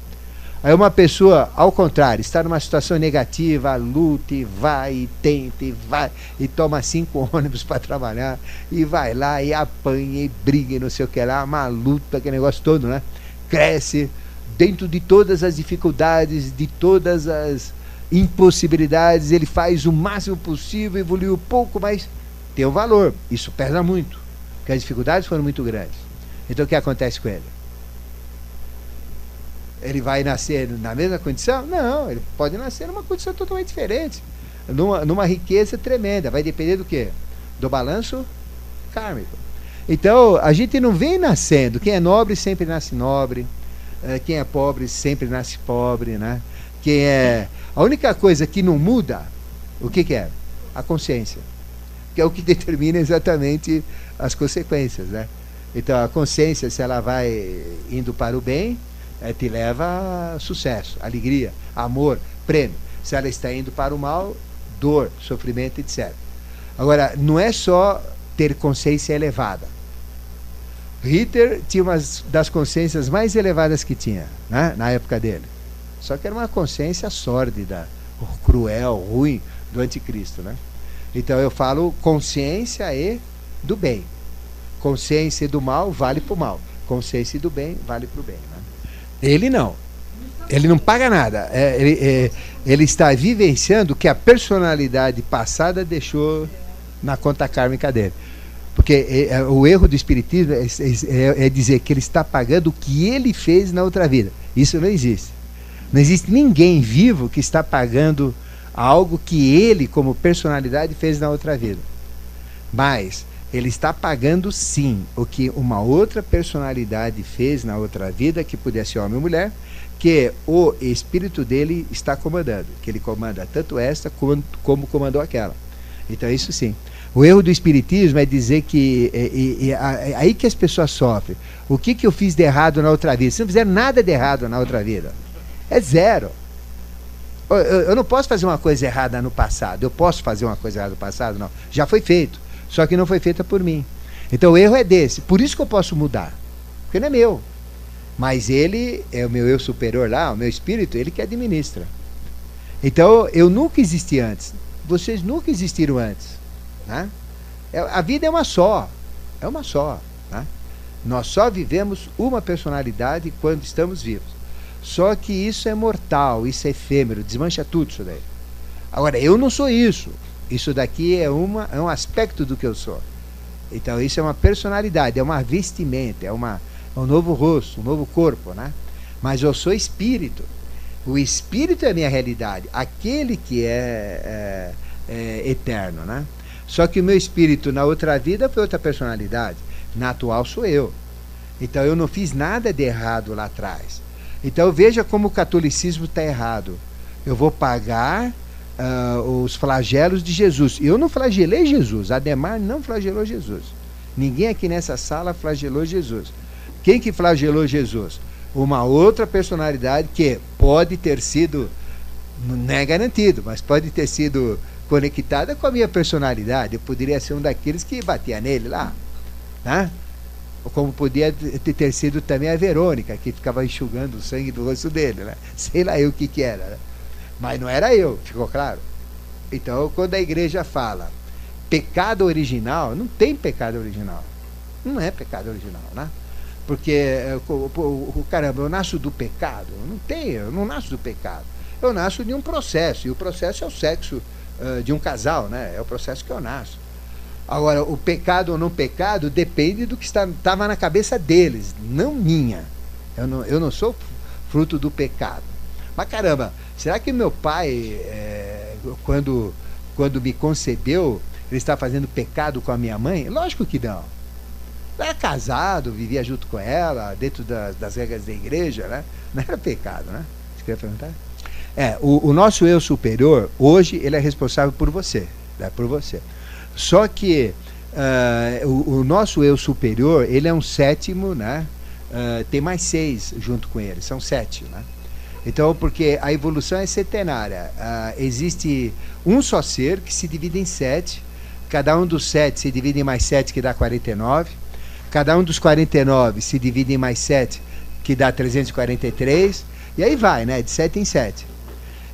Aí uma pessoa, ao contrário, está numa situação negativa, luta e vai, e tenta, e vai, e toma cinco *laughs* ônibus para trabalhar, e vai lá, e apanha, e briga, e não sei o que lá, uma luta, aquele negócio todo, né? Cresce dentro de todas as dificuldades, de todas as impossibilidades, ele faz o máximo possível, evoluiu pouco, mas tem um valor. Isso pesa muito, porque as dificuldades foram muito grandes. Então o que acontece com ele? Ele vai nascer na mesma condição? Não, ele pode nascer numa condição totalmente diferente, numa, numa riqueza tremenda. Vai depender do quê? Do balanço kármico. Então, a gente não vem nascendo. Quem é nobre sempre nasce nobre. Eh, quem é pobre sempre nasce pobre, né? Quem é a única coisa que não muda, o que, que é? A consciência que é o que *laughs* determina exatamente as consequências, né? Então a consciência, se ela vai indo para o bem, é, te leva a sucesso, alegria, amor, prêmio. Se ela está indo para o mal, dor, sofrimento, etc. Agora, não é só ter consciência elevada. Ritter tinha uma das consciências mais elevadas que tinha, né, na época dele. Só que era uma consciência sórdida, cruel, ruim do anticristo, né? Então eu falo consciência e do bem. Consciência do mal vale para o mal. Consciência do bem vale para o bem. Ele não. Ele não paga nada. É, ele, é, ele está vivenciando o que a personalidade passada deixou na conta kármica dele. Porque é, é o erro do espiritismo é, é, é, dizer que ele está pagando o que ele fez na outra vida. Isso não existe. Não existe ninguém vivo que está pagando algo que ele, como personalidade, fez na outra vida. Mas ele está pagando sim o que uma outra personalidade fez na outra vida, que pudesse ser homem ou mulher, que o espírito dele está comandando, que ele comanda tanto esta como, como comandou aquela. Então isso sim. O erro do espiritismo é dizer que é, é, é, é, aí que as pessoas sofrem. O que, que eu fiz de errado na outra vida? Se não fizer nada de errado na outra vida, é zero. Eu não posso fazer uma coisa errada no passado. Eu posso fazer uma coisa errada no passado? Não. Já foi feito. Só que não foi feita por mim. Então o erro é desse. Por isso que eu posso mudar. Porque não é meu. Mas ele é o meu eu superior lá, o meu espírito, ele que administra. Então eu nunca existi antes. Vocês nunca existiram antes. Né? É, a vida é uma só. É uma só. Né? Nós só vivemos uma personalidade quando estamos vivos. Só que isso é mortal, isso é efêmero, desmancha tudo isso daí. Agora, eu não sou isso. Isso daqui é, uma, é um aspecto do que eu sou. Então, isso é uma personalidade, é uma vestimenta, é, uma, é um novo rosto, um novo corpo, né? Mas eu sou espírito. O espírito é a minha realidade, aquele que é, é, é eterno, né? Só que o meu espírito na outra vida foi outra personalidade. Na atual sou eu. Então eu não fiz nada de errado lá atrás. Então veja como o catolicismo está errado. Eu vou pagar uh, os flagelos de Jesus. Eu não flagelei Jesus. Ademar não flagelou Jesus. Ninguém aqui nessa sala flagelou Jesus. Quem que flagelou Jesus? Uma outra personalidade que pode ter sido, não é garantido, mas pode ter sido conectada com a minha personalidade. Eu poderia ser um daqueles que batia nele lá. Né? Como podia ter sido também a Verônica, que ficava enxugando o sangue do rosto dele. Né? Sei lá eu o que, que era. Né? Mas não era eu, ficou claro? Então, quando a igreja fala pecado original, não tem pecado original. Não é pecado original, né? Porque, eh, caramba, eu nasço do pecado? Não tem, eu não nasço do pecado. Eu nasço de um processo, e o processo é o sexo uh, de um casal, né? É o processo que eu nasço. Agora, o pecado ou não pecado depende do que estava na cabeça deles, não minha. Eu não, eu não sou fruto do pecado. Mas caramba, será que meu pai, é, quando, quando me concebeu, ele está fazendo pecado com a minha mãe? Lógico que não. Era casado, vivia junto com ela, dentro das, das regras da igreja, né? Não era pecado, né? Você queria perguntar? É, o, o, nosso eu superior, hoje, ele é responsável por você. Né? Por você. Só que uh, o, o, nosso eu superior, ele é um sétimo, né? Uh, tem mais seis junto com ele, são sete, né? Então, porque a evolução é centenária. Uh, existe um só ser que se divide em sete. Cada um dos sete se divide em mais sete, que dá 49. Cada um dos 49 se divide em mais sete, que dá 343. E aí vai, né? De sete em sete.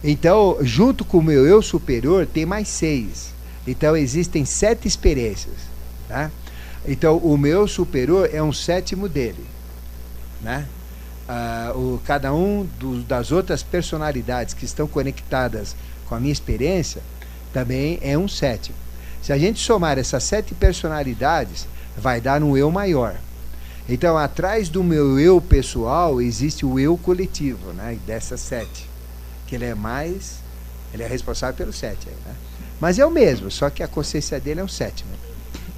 Então, junto com o meu eu superior, tem mais seis. Então, existem sete experiências. Tá? Então, o meu superior é um sétimo dele. Né? Uh, o, cada um do, das outras personalidades que estão conectadas com a minha experiência também é um sétimo. Se a gente somar essas sete personalidades, vai dar um eu maior. Então, atrás do meu eu pessoal existe o eu coletivo, né? Dessas sete, que ele é mais, ele é responsável pelos sete, né? Mas é o mesmo, só que a consciência dele é um sétimo.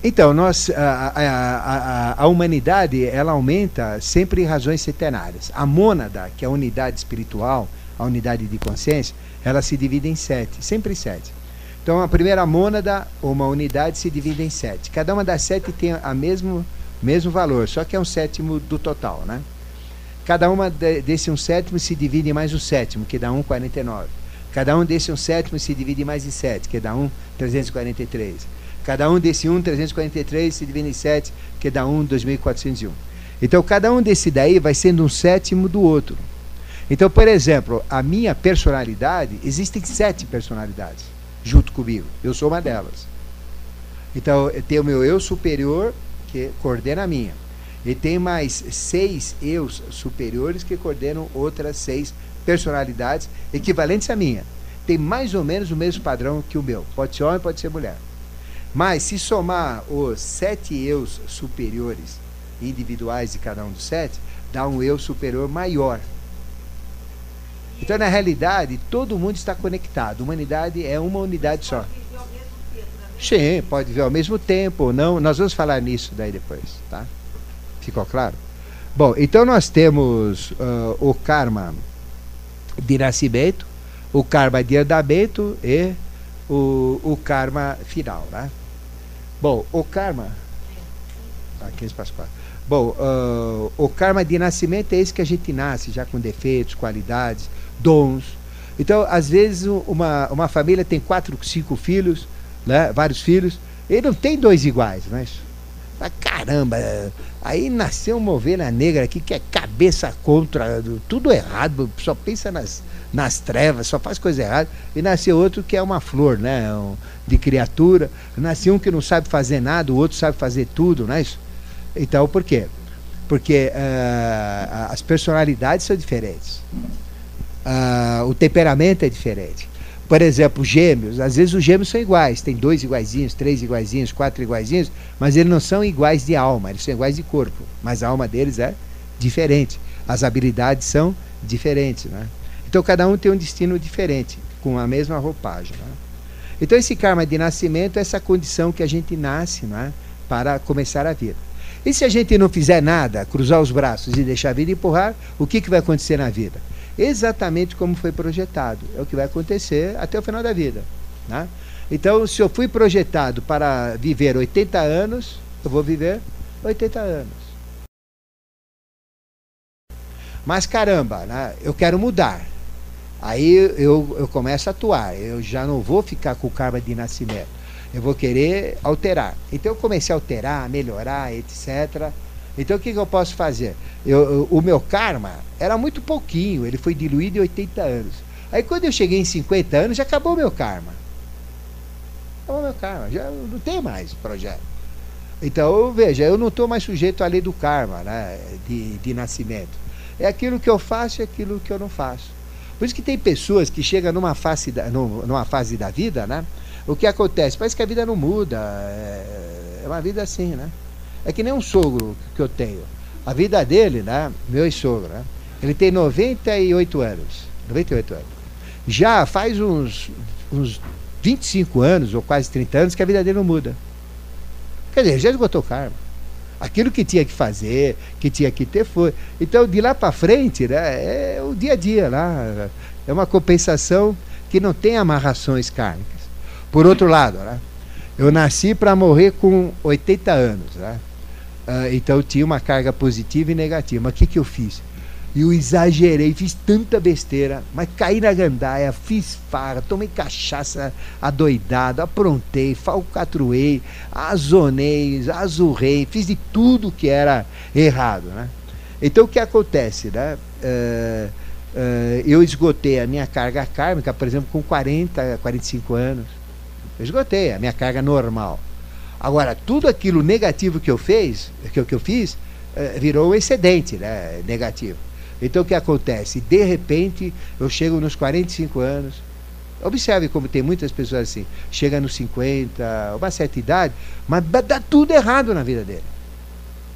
Então, nós, a, a, a, a, humanidade ela aumenta sempre em razões centenárias. A mônada, que é a unidade espiritual, a unidade de consciência, ela se divide em sete, sempre em sete. Então, a primeira mônada, uma unidade, se divide em sete. Cada uma das sete tem a mesmo, mesmo valor, só que é um sétimo do total. Né? Cada uma de, desse um sétimo se divide em mais um sétimo, que dá um 49. Cada um desse um sétimo se divide em mais de sete, que dá um 343. Cada um desse 1, 343 se divide em 7, que dá 1, 2401. Então, cada um desse daí vai sendo um sétimo do outro. Então, por exemplo, a minha personalidade, existem sete personalidades junto comigo. Eu sou uma delas. Então, tenho o meu eu superior, que coordena a minha. E tem mais seis eus superiores que coordenam outras seis personalidades equivalentes à minha. Tem mais ou menos o mesmo padrão que o meu. Pode ser homem, pode ser mulher. Mas se somar os sete eus superiores individuais de cada um dos sete, dá um eu superior maior. Então, na realidade, todo mundo está conectado. A humanidade é uma unidade só. Sim, pode ver ao mesmo tempo ou não. Nós vamos falar nisso daí depois, tá? Ficou claro? Bom, então nós temos uh, o karma de nascimento, o karma de andamento e o, o karma final, né? Bom, o karma. Ah, 15 para as 4. Bom, uh, o karma de nascimento é esse que a gente nasce, já com defeitos, qualidades, dons. Então, às vezes, uma, uma família tem quatro, cinco filhos, né, vários filhos, e não tem dois iguais, mas. É caramba, aí nasceu uma ovelha negra aqui que é cabeça contra, tudo errado, só pensa nas, nas trevas, só faz coisa errada. E nasceu outro que é uma flor, né? Um, de criatura. Nasceu um que não sabe fazer nada, o outro sabe fazer tudo, não é isso? Então, por quê? Porque uh, as personalidades são diferentes. Uh, o temperamento é diferente. Por exemplo, gêmeos, às vezes os gêmeos são iguais, tem dois iguaizinhos, três iguaizinhos, quatro iguaizinhos, mas eles não são iguais de alma, eles são iguais de corpo, mas a alma deles é diferente, as habilidades são diferentes. Né? Então cada um tem um destino diferente, com a mesma roupagem. Né? Então esse karma de nascimento é essa condição que a gente nasce né, para começar a vida. E se a gente não fizer nada, cruzar os braços e deixar a vida empurrar, o que, que vai acontecer na vida? Exatamente como foi projetado. É o que vai acontecer até o final da vida. Né? Então, se eu fui projetado para viver 80 anos, eu vou viver 80 anos. Mas caramba, né? eu quero mudar. Aí eu, eu começo a atuar. Eu já não vou ficar com o karma de nascimento eu vou querer alterar. Então eu comecei a alterar, melhorar, etc. Então o que, que eu posso fazer? Eu, eu, o meu karma era muito pouquinho, ele foi diluído em 80 anos. Aí quando eu cheguei em 50 anos, já acabou o meu karma. Acabou meu karma, já não tem mais projeto. Então, veja, eu não estou mais sujeito à lei do karma, né, de, de nascimento. É aquilo que eu faço e aquilo que eu não faço. Por isso que tem pessoas que chegam numa fase da, numa fase da vida, né? O que acontece? Parece que a vida não muda. É, é uma vida assim, né? É que nem um sogro que eu tenho. A vida dele, né? Meu sogro, né? Ele tem 98 anos. 98 anos. Já faz uns, uns 25 anos, ou quase 30 anos, que a vida dele não muda. Quer dizer, já esgotou o karma. Aquilo que tinha que fazer, que tinha que ter, foi. Então, de lá para frente, né, é o dia a dia lá. É uma compensação que não tem amarrações kármicas. Por outro lado, né, eu nasci para morrer com 80 anos. Né? Uh, então tinha uma carga positiva e negativa. Mas o que, que eu fiz? Eu exagerei, fiz tanta besteira, mas caí na gandaia, fiz farra, tomei cachaça adoidado, aprontei, falcatruei, azonei, azurrei, fiz de tudo que era errado. Né? Então o que acontece? Né? Uh, uh, eu esgotei a minha carga kármica, por exemplo, com 40, 45 anos. Eu esgotei a minha carga normal. Agora, tudo aquilo negativo que eu fiz, que eu, que eu fiz, eh, virou um excedente né, negativo. Então o que acontece? De repente, eu chego nos 45 anos. Observe como tem muitas pessoas assim, chega nos 50, uma certa idade, mas dá tudo errado na vida dele.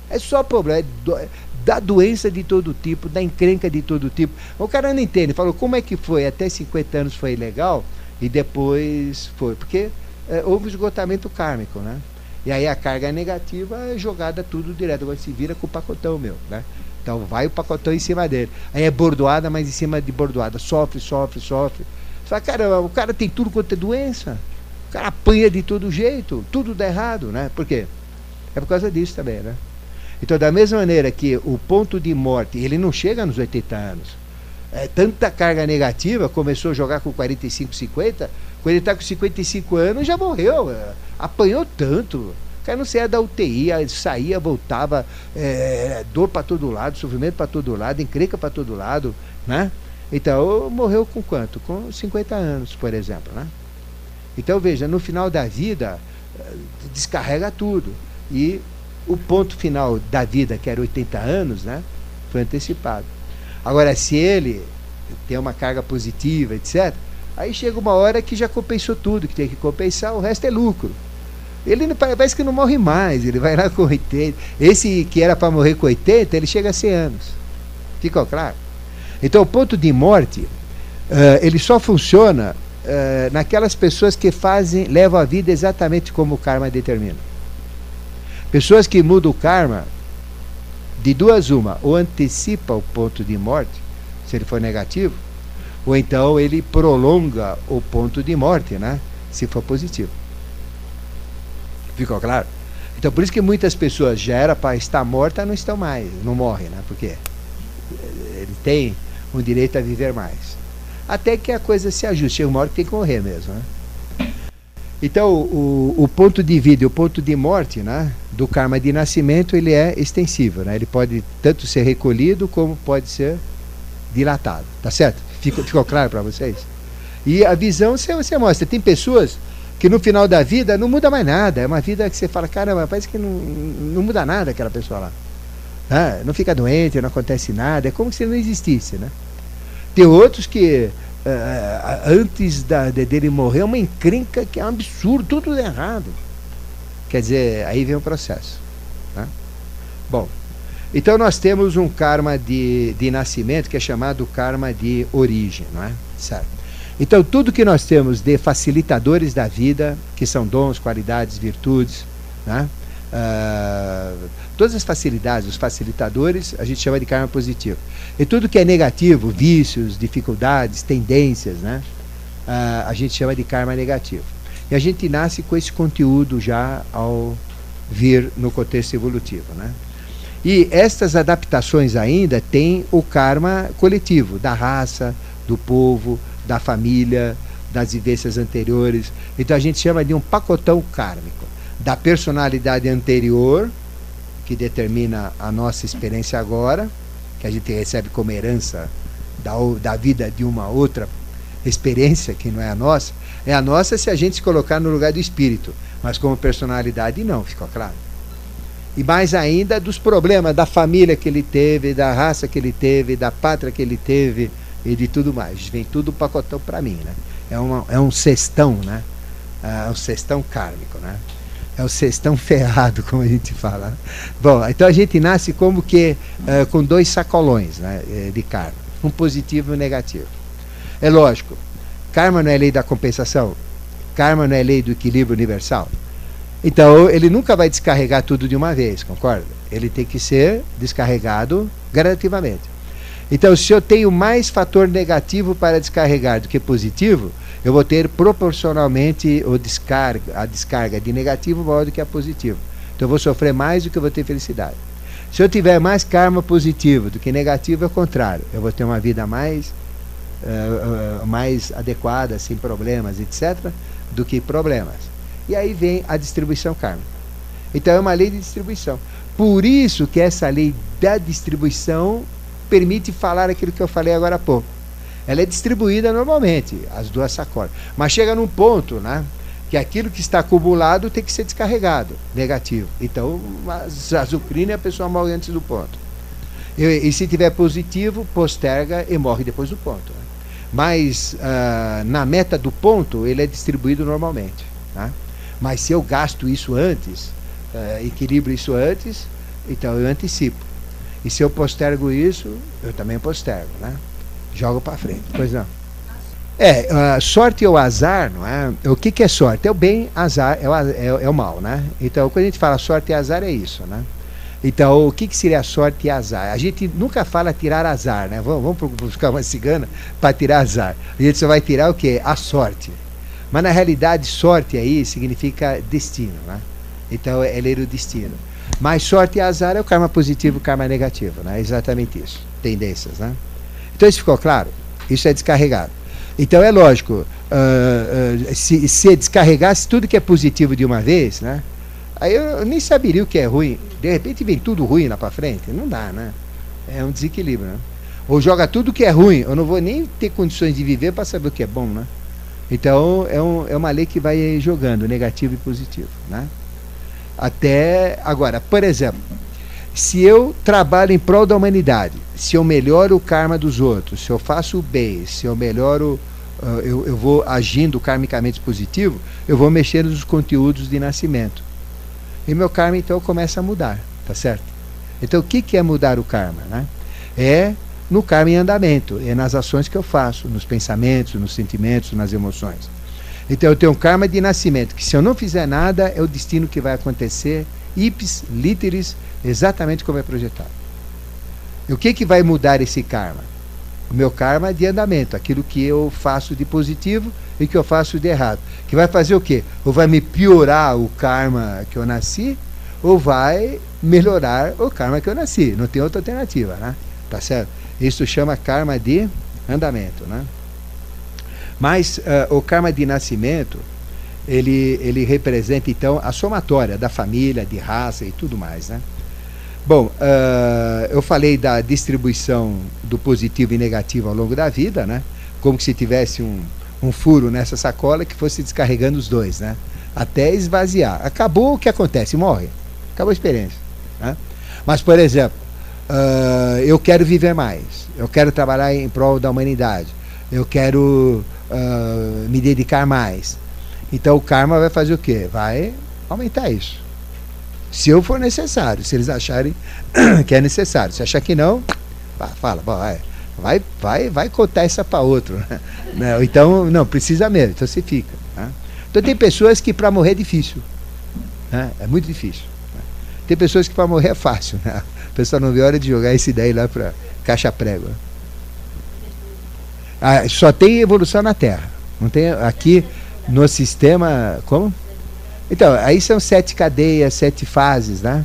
É só problema, é do, da doença de todo tipo, da encrenca de todo tipo. O cara não entende, falou, como é que foi? Até 50 anos foi legal, e depois foi. Porque é, houve esgotamento kármico, né? E aí a carga negativa é jogada tudo direto. Agora se vira com o pacotão meu, né? Então vai o pacotão em cima dele. Aí é bordoada, mas em cima de bordoada. Sofre, sofre, sofre. Você fala, cara, o cara tem tudo quanto é doença. O cara apanha de todo jeito. Tudo dá errado, né? Por quê? É por causa disso também, né? Então, da mesma maneira que o ponto de morte, ele não chega nos 80 anos é, tanta carga negativa, começou a jogar com 45, 50, quando ele está com 55 anos já morreu, é, apanhou tanto. Cara não saía da UTI, saía, voltava, é, dor para todo lado, sofrimento para todo lado, encrenca para todo lado, né? Então, morreu com quanto? Com 50 anos, por exemplo, né? Então, veja, no final da vida, é, descarrega tudo. E o ponto final da vida, que era 80 anos, né? Foi antecipado. Agora, se ele tem uma carga positiva, etc., aí chega uma hora que já compensou tudo que tem que compensar, o resto é lucro. Ele parece que não morre mais, ele vai lá com 80. Esse que era para morrer com 80, ele chega a 100 anos. Ficou claro? Então, o ponto de morte, uh, ele só funciona uh, naquelas pessoas que fazem, levam a vida exatamente como o karma determina. Pessoas que mudam o karma de duas uma, ou antecipa o ponto de morte, se ele for negativo, ou então ele prolonga o ponto de morte, né? Se for positivo. Ficou claro? Então por isso que muitas pessoas já era para estar morta não estão mais, não morrem, né? Porque ele tem o direito a viver mais. Até que a coisa se ajuste. Chega uma hora que tem que morrer mesmo, né? Então, o, o ponto de vida e o ponto de morte né, do karma de nascimento ele é extensível. Né? Ele pode tanto ser recolhido como pode ser dilatado. Tá certo? Ficou, ficou claro para vocês? E a visão você, você mostra. Tem pessoas que no final da vida não muda mais nada. É uma vida que você fala, caramba, parece que não, não muda nada aquela pessoa lá. Ah, não fica doente, não acontece nada, é como se não existisse, né? Tem outros que uh, antes da, de, dele morrer é uma encrenca que é um absurdo, tudo errado. Quer dizer, aí vem o processo. Né? Bom, então nós temos um karma de, de nascimento que é chamado karma de origem, não é? Certo. Então tudo que nós temos de facilitadores da vida, que são dons, qualidades, virtudes, né? Uh, todas as facilidades, os facilitadores, a gente chama de karma positivo. E tudo que é negativo, vícios, dificuldades, tendências, né? Uh, a gente chama de karma negativo. E a gente nasce com esse conteúdo já ao vir no contexto evolutivo, né? E estas adaptações ainda têm o karma coletivo, da raça, do povo, da família, das vivências anteriores. Então a gente chama de um pacotão kármico da personalidade anterior, que determina a nossa experiência agora, que a gente recebe como herança da, da vida de uma outra experiência que não é a nossa, é a nossa se a gente se colocar no lugar do espírito, mas como personalidade não, ficou claro? E mais ainda dos problemas da família que ele teve, da raça que ele teve, da pátria que ele teve e de tudo mais. Vem tudo pacotão para mim, né? É, uma, é um cestão, né? É um cestão kármico, né? É o cestão *laughs* ferrado, como a gente fala. Bom, então a gente nasce como que uh, com dois sacolões né, eh, de karma, um positivo e um negativo. É lógico, karma não é lei da compensação, karma não é lei do equilíbrio universal. Então ele nunca vai descarregar tudo de uma vez, concorda? Ele tem que ser descarregado gradativamente. Então, se eu tenho mais fator negativo para descarregar do que positivo, eu vou ter proporcionalmente o descarga, a descarga de negativo maior do que a positivo. Então eu vou sofrer mais do que eu vou ter felicidade. Se eu tiver mais karma positivo do que negativo, é o contrário. Eu vou ter uma vida mais, uh, uh, mais adequada, sem problemas, etc., do que problemas. E aí vem a distribuição kármica. Então é uma lei de distribuição. Por isso que essa lei da distribuição permite falar aquilo que eu falei agora há pouco ela é distribuída normalmente, as duas sacolas. Mas chega num ponto, né? Que aquilo que está acumulado tem que ser descarregado, negativo. Então, a azucrina é a pessoa morre antes do ponto. E, e, se tiver positivo, posterga e morre depois do ponto. Né? Mas uh, na meta do ponto, ele é distribuído normalmente. Né? Mas se eu gasto isso antes, uh, equilibro isso antes, então eu antecipo. E se eu postergo isso, eu também postergo. Né? joga para frente. Pois não. É, uh, sorte ou azar, não é? O que, que é sorte? É o bem, azar é o, é, é, o mal, né? Então, quando a gente fala sorte e azar, é isso, né? Então, o que, que seria sorte e azar? A gente nunca fala tirar azar, né? Vamos, vamos buscar uma cigana para tirar azar. A gente só vai tirar o quê? A sorte. Mas, na realidade, sorte aí significa destino, né? Então, é ler o destino. Mas sorte e azar é o karma positivo e o karma negativo, né? É exatamente isso. Tendências, né? Então isso ficou claro? Isso é descarregado. Então é lógico, uh, uh, se, se descarregasse tudo que é positivo de uma vez, né? Aí eu nem saberia o que é ruim. De repente vem tudo ruim lá para frente. Não dá, né? É um desequilíbrio, né? Ou joga tudo que é ruim. Eu não vou nem ter condições de viver para saber o que é bom, né? Então é, um, é uma lei que vai jogando negativo e positivo, né? Até agora, por exemplo, se eu trabalho em prol da humanidade, se eu melhoro o karma dos outros, se eu faço o bem, se eu melhoro, uh, eu, eu vou agindo karmicamente positivo, eu vou mexer nos conteúdos de nascimento. E meu karma então começa a mudar, tá certo? Então o que, que é mudar o karma? Né? É no karma em andamento, é nas ações que eu faço, nos pensamentos, nos sentimentos, nas emoções. Então eu tenho um karma de nascimento, que se eu não fizer nada, é o destino que vai acontecer, ipsis, literis, exatamente como é projetado. E o que, que vai mudar esse karma? O meu karma de andamento, aquilo que eu faço de positivo e que eu faço de errado. Que vai fazer o quê? Ou vai me piorar o karma que eu nasci, ou vai melhorar o karma que eu nasci. Não tem outra alternativa, né? Tá certo? Isso chama karma de andamento, né? Mas uh, o karma de nascimento, ele, ele representa então a somatória da família, de raça e tudo mais, né? Bom, uh, eu falei da distribuição do positivo e negativo ao longo da vida, né? Como se tivesse um, um furo nessa sacola que fosse descarregando os dois, né? Até esvaziar. Acabou o que acontece, morre. Acabou a experiência. Né? Mas, por exemplo, uh, eu quero viver mais, eu quero trabalhar em prol da humanidade, eu quero uh, me dedicar mais. Então o karma vai fazer o quê? Vai aumentar isso. Se eu for necessário, se eles acharem *coughs* que é necessário. Se achar que não, fala, vai, vai, vai, vai contar essa para outro. *laughs* Né? Então, não, precisa mesmo, então você fica. Né? Então tem pessoas que para morrer é difícil. Né? É muito difícil. Né? Tem pessoas que para morrer é fácil. Né? A pessoa não vê hora de jogar esse daí lá para caixa prego. Ah, só tem evolução na Terra. Não tem aqui no sistema. Como? Então, aí são sete cadeias, sete fases, né?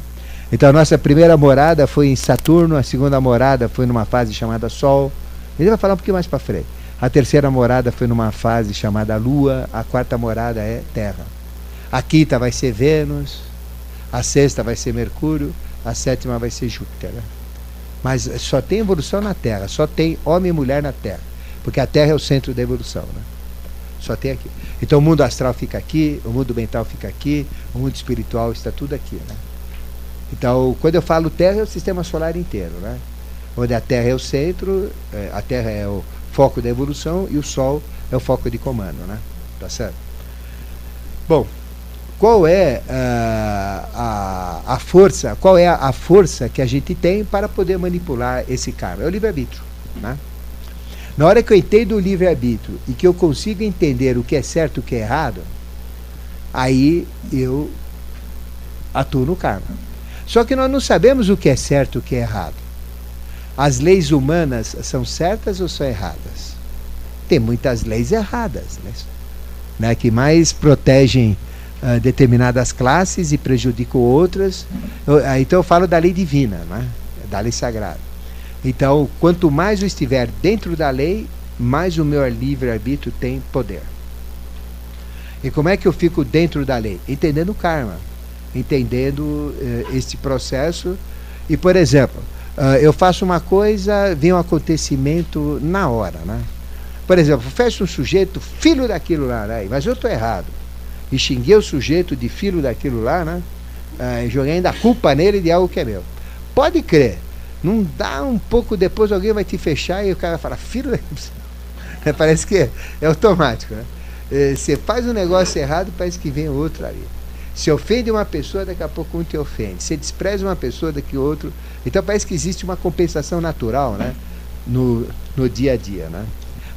Então a nossa primeira morada foi em Saturno, a segunda morada foi numa fase chamada Sol. Ele vai falar um pouquinho mais para frente. A terceira morada foi numa fase chamada Lua, a quarta morada é Terra. A quinta vai ser Vênus, a sexta vai ser Mercúrio, a sétima vai ser Júpiter. Né? Mas só tem evolução na Terra, só tem homem e mulher na Terra, porque a Terra é o centro da evolução. Né? Só tem aqui. Então o mundo astral fica aqui, o mundo mental fica aqui, o mundo espiritual está tudo aqui. Né? Então, quando eu falo Terra, é o sistema solar inteiro. Né? Onde a Terra é o centro, é, a Terra é o foco da evolução e o Sol é o foco de comando. Né? Tá certo? Bom, qual é uh, a, a força, qual é a, força que a gente tem para poder manipular esse karma? É o livre-arbítrio. Né? Na hora que eu entendo o livre-arbítrio e que eu consigo entender o que é certo e o que é errado, aí eu atuo no karma. Só que nós não sabemos o que é certo e o que é errado. As leis humanas são certas ou são erradas? Tem muitas leis erradas, né? né que mais protegem uh, determinadas classes e prejudicam outras. Eu, uh, então eu falo da lei divina, né? da lei sagrada. Então, quanto mais eu estiver dentro da lei, mais o meu livre-arbítrio tem poder. E como é que eu fico dentro da lei? Entendendo o karma, entendendo uh, este processo. E, por exemplo, uh, eu faço uma coisa, vem um acontecimento na hora, né? Por exemplo, fecho um sujeito, filho daquilo lá, né? mas eu estou errado. E xinguei o sujeito de filho daquilo lá, né? Uh, joguei ainda a culpa nele de algo que é meu. Pode crer, não dá um pouco depois, alguém vai te fechar e o cara vai falar, filho da... *laughs* Parece que é, é automático, né? É, você faz um negócio errado, parece que vem outro ali. Se ofende uma pessoa, daqui a pouco um te ofende. Se despreza uma pessoa, daqui outro. Então parece que existe uma compensação natural, né? No, no dia a dia, né?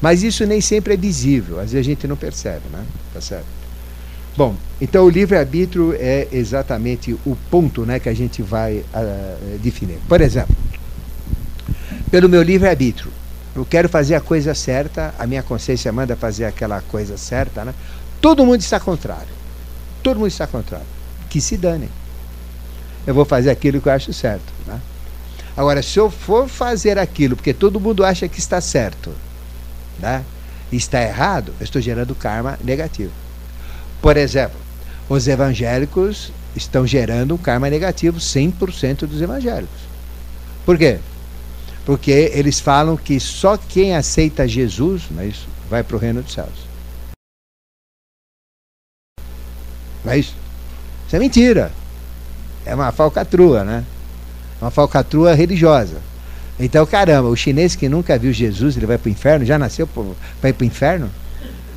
Mas isso nem sempre é visível, às vezes a gente não percebe, né? Tá certo? Bom, então o livre-arbítrio é exatamente o ponto né, que a gente vai uh, definir. Por exemplo, pelo meu livre-arbítrio, eu quero fazer a coisa certa, a minha consciência manda fazer aquela coisa certa, né? todo mundo está contrário. Todo mundo está contrário. Que se dane. Eu vou fazer aquilo que eu acho certo. Né? Agora, se eu for fazer aquilo porque todo mundo acha que está certo né? está errado, eu estou gerando karma negativo. Por exemplo, os evangélicos estão gerando um karma negativo 100% dos evangélicos. Por quê? Porque eles falam que só quem aceita Jesus não é isso, vai para o reino dos céus. Não é isso? Isso é mentira. É uma falcatrua, né? Uma falcatrua religiosa. Então, caramba, o chinês que nunca viu Jesus, ele vai para o inferno, já nasceu para ir para o inferno?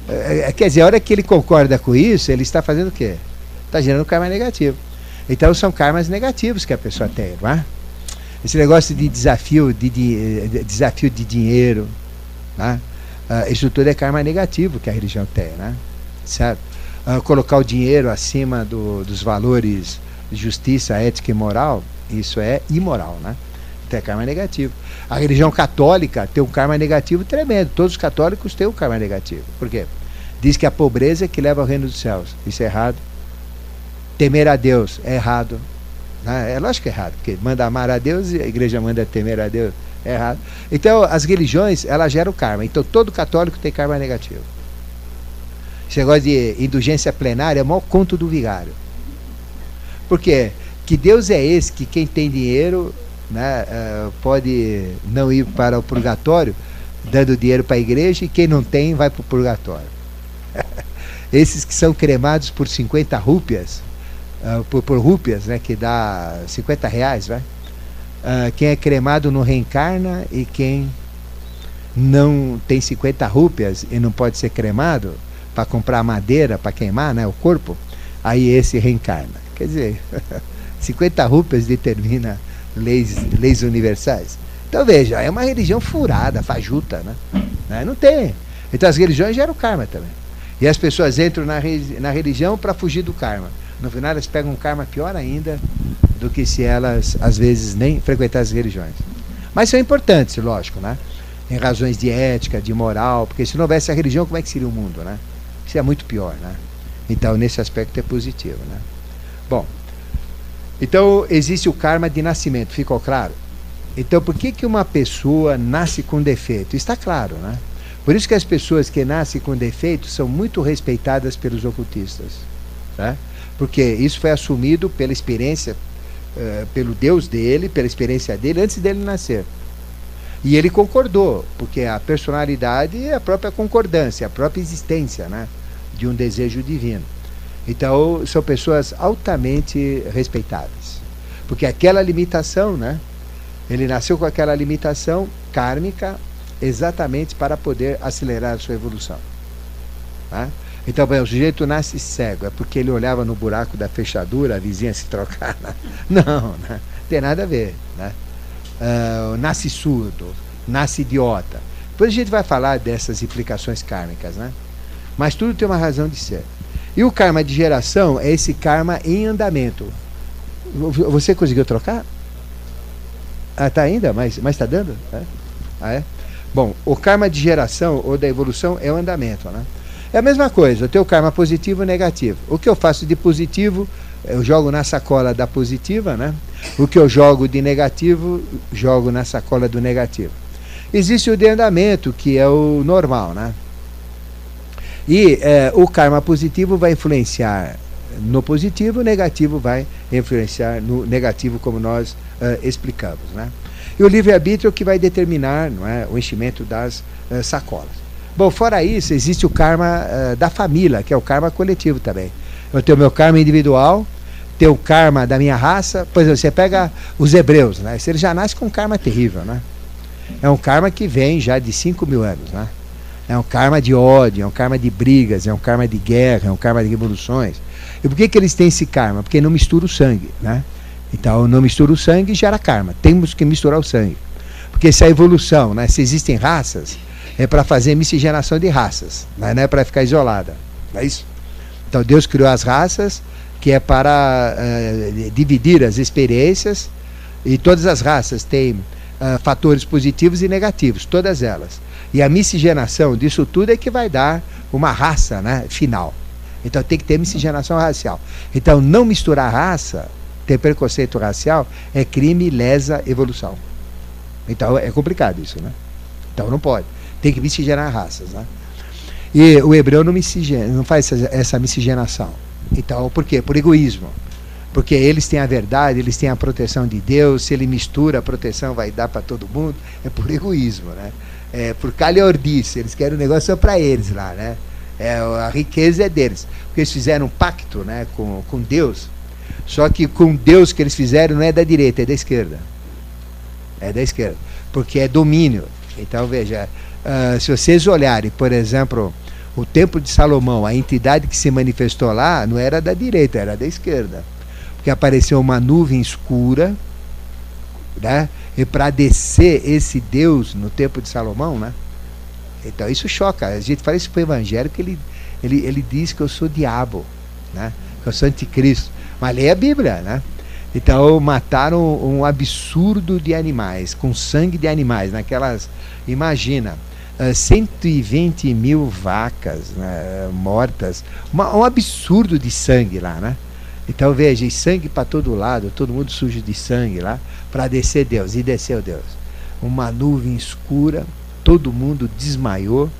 É, é, quer dizer, a hora que ele concorda com isso, ele está fazendo o quê? Está gerando karma negativo. Então são karmas negativos que a pessoa tem, não é? Esse negócio de desafio de, de, de desafio de dinheiro, né? Uh, isso tudo é karma negativo que a religião tem, né? Certo? Uh, colocar o dinheiro acima do, dos valores de justiça, ética e moral, isso é imoral, né? É karma negativo. A religião católica tem um karma negativo tremendo. Todos os católicos têm um karma negativo. Por quê? Diz que a pobreza é que leva ao reino dos céus. Isso é errado. Temer a Deus é errado. Né? É lógico que é errado, porque manda amar a Deus e a igreja manda temer a Deus. É errado. Então, as religiões, elas geram karma. Então, todo católico tem karma negativo. Esse negócio de indulgência plenária é o maior conto do vigário. Por quê? Que Deus é esse que quem tem dinheiro né, uh, pode não ir para o purgatório dando dinheiro para a igreja e quem não tem vai para o purgatório. *laughs* Esses que são cremados por 50 rúpias, uh, por, por rúpias, né, que dá 50 reais, vai. Uh, quem é cremado não reencarna e quem não tem 50 rúpias e não pode ser cremado para comprar madeira para queimar né, o corpo, aí esse reencarna. Quer dizer, *laughs* 50 rúpias determina leis, leis universais. Então veja, é uma religião furada, fajuta, né? né? Não tem. Então as religiões geram karma também. E as pessoas entram na, na religião para fugir do karma. No final elas pegam um karma pior ainda do que se elas, às vezes, nem frequentassem as religiões. Mas são importantes, lógico, né? Em razões de ética, de moral, porque se não houvesse a religião, como é que seria o mundo, né? Isso é muito pior, né? Então, nesse aspecto é positivo, né? Bom, então existe o karma de nascimento, ficou claro? Então, por que, que uma pessoa nasce com defeito? Está claro, né? Por isso que as pessoas que nascem com defeito são muito respeitadas pelos ocultistas. Né? Porque isso foi assumido pela experiência, uh, pelo Deus dele, pela experiência dele, antes dele nascer. E ele concordou, porque a personalidade é a própria concordância, a própria existência né, de um desejo divino. Então, são pessoas altamente respeitáveis. Porque aquela limitação, né? Ele nasceu com aquela limitação kármica exatamente para poder acelerar a sua evolução. Tá? Então, bem, o sujeito nasce cego, é porque ele olhava no buraco da fechadura, a vizinha se trocar. Né? *laughs* Não, né? tem nada a ver. Né? Uh, nasce surdo, nasce idiota. Depois a gente vai falar dessas implicações kármicas, né? Mas tudo tem uma razão de ser. E o karma de geração é esse karma em andamento. Você conseguiu trocar? Ah, tá ainda? Mas está dando? É? Ah, é? Bom, o karma de geração ou da evolução é o andamento, né? É a mesma coisa, eu tenho o karma positivo e negativo. O que eu faço de positivo, eu jogo na sacola da positiva, né? O que eu jogo de negativo, jogo na sacola do negativo. Existe o de andamento, que é o normal, né? E é, o karma positivo vai influenciar no positivo, o negativo vai influenciar no negativo, como nós uh, explicamos. Né? E o livre-arbítrio é que vai determinar não é, o enchimento das uh, sacolas. Bom, fora isso, existe o karma uh, da família, que é o karma coletivo também. Eu tenho meu karma individual, tenho o karma da minha raça. Exemplo, você pega os hebreus, né? Eles já nascem com um karma terrível, né? É um karma que vem já de 5 mil anos, né? É um karma de ódio, é um karma de brigas, é um karma de guerra, é um karma de revoluções. E por que, que eles têm esse karma? Porque não mistura o sangue, né? Então, não mistura o sangue gera karma. Temos que misturar o sangue. Porque se a evolução, né, se existem raças, é para fazer miscigenação de raças, né, não é para ficar isolada. Não é isso? Então, Deus criou as raças, que é para uh, dividir as experiências, e todas as raças têm uh, fatores positivos e negativos, todas elas. E a miscigenação disso tudo é que vai dar uma raça né, final. Então tem que ter miscigenação racial. Então não misturar raça, ter preconceito racial, é crime, lesa evolução. Então é complicado isso, né? Então não pode. Tem que miscigenar raças, né? E o hebreu não, miscigena, não faz essa, essa miscigenação. Então, por quê? Por egoísmo. Porque eles têm a verdade, eles têm a proteção de Deus, se ele mistura, a proteção vai dar para todo mundo. É por egoísmo, né? É por calhordice, eles querem o um negócio só para eles lá, né? É, a riqueza é deles. Porque eles fizeram um pacto né, com, com Deus. Só que com Deus que eles fizeram não é da direita, é da esquerda. É da esquerda. Porque é domínio. Então, veja, uh, se vocês olharem, por exemplo, o Templo de Salomão, a entidade que se manifestou lá não era da direita, era da esquerda. Porque apareceu uma nuvem escura, né? E para descer esse Deus no Templo de Salomão, né? Então isso choca. A gente fala isso para o evangélico, ele, ele, ele diz que eu sou diabo, né? que eu sou anticristo. Mas lê a Bíblia, né? Então mataram um absurdo de animais, com sangue de animais, naquelas. Imagina, uh, 120 mil vacas né, mortas, uma, um absurdo de sangue lá, né? Então veja, sangue para todo lado, todo mundo sujo de sangue lá, para descer Deus. E desceu Deus. Uma nuvem escura, todo mundo desmaiou.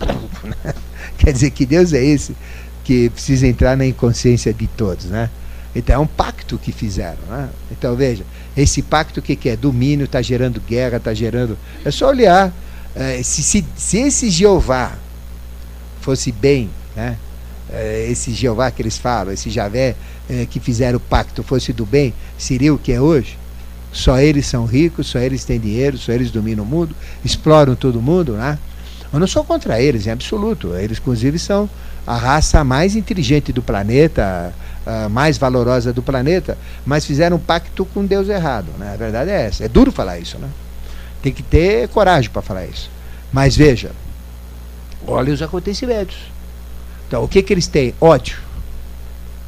*laughs* Quer dizer que Deus é esse que precisa entrar na inconsciência de todos, né? Então é um pacto que fizeram, né? Então veja, esse pacto o que, que é? Domínio, está gerando guerra, está gerando. É só olhar. É, se, se, se esse Jeová fosse bem, né? É, esse Jeová que eles falam, esse Javé é, que fizeram o pacto fosse do bem, seria o que é hoje? Só eles são ricos, só eles têm dinheiro, só eles dominam o mundo, exploram todo mundo, né? Eu não sou contra eles, em absoluto. Eles, inclusive, são a raça mais inteligente do planeta, a mais valorosa do planeta, mas fizeram um pacto com Deus errado. Né? A verdade é essa. É duro falar isso, né? Tem que ter coragem para falar isso. Mas veja, olha os acontecimentos. Então, o que, que eles têm? Ódio.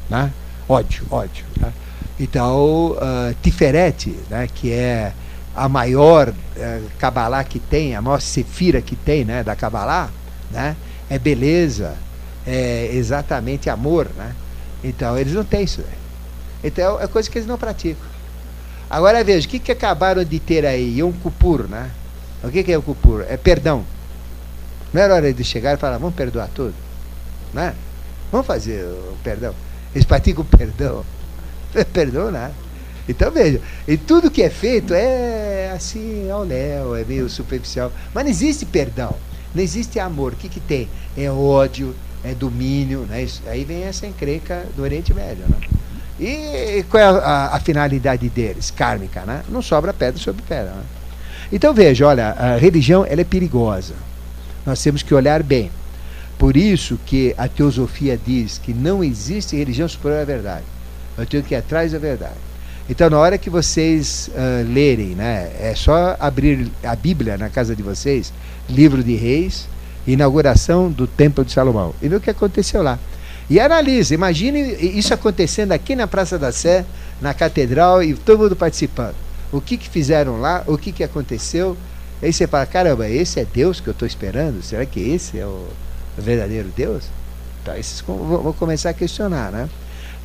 Né? Ódio, ódio. Né? Então, uh, Tiferet, né, que é a maior uh, Kabbalah que tem, a maior Sefira que tem né, da Kabbalah, né, é beleza, é exatamente amor. Né? Então, eles não têm isso. Então, é coisa que eles não praticam. Agora veja, o que, que acabaram de ter aí? Yom Kippur, né? O que, que é o Kippur? É perdão. Não era hora de chegar e falar, vamos perdoar tudo? Né? Vamos fazer o perdão. Eles praticam perdão. *laughs* Perdão nada. Então veja, e tudo que é feito é assim, ao léu, é meio superficial. Mas não existe perdão, não existe amor. O que, que tem? É ódio, é domínio. Né? Isso, aí vem essa encrenca do Oriente Médio. Né? E qual é a, a, a, finalidade deles? Kármica, né? Não sobra pedra sobre pedra. Né? Então veja, olha, a religião ela é perigosa. Nós temos que olhar bem. Por isso que a teosofia diz que não existe religião superior à verdade. Eu tenho que ir atrás da verdade. Então, na hora que vocês uh, lerem, né, é só abrir a Bíblia na casa de vocês, livro de Reis, inauguração do Templo de Salomão, e ver o que aconteceu lá. E analise, imagine isso acontecendo aqui na Praça da Sé, na Catedral, e todo mundo participando. O que, que fizeram lá, o que, que aconteceu. Aí você fala, caramba, esse é Deus que eu estou esperando? Será que esse é o verdadeiro Deus? Então, esses vão começar a questionar, né?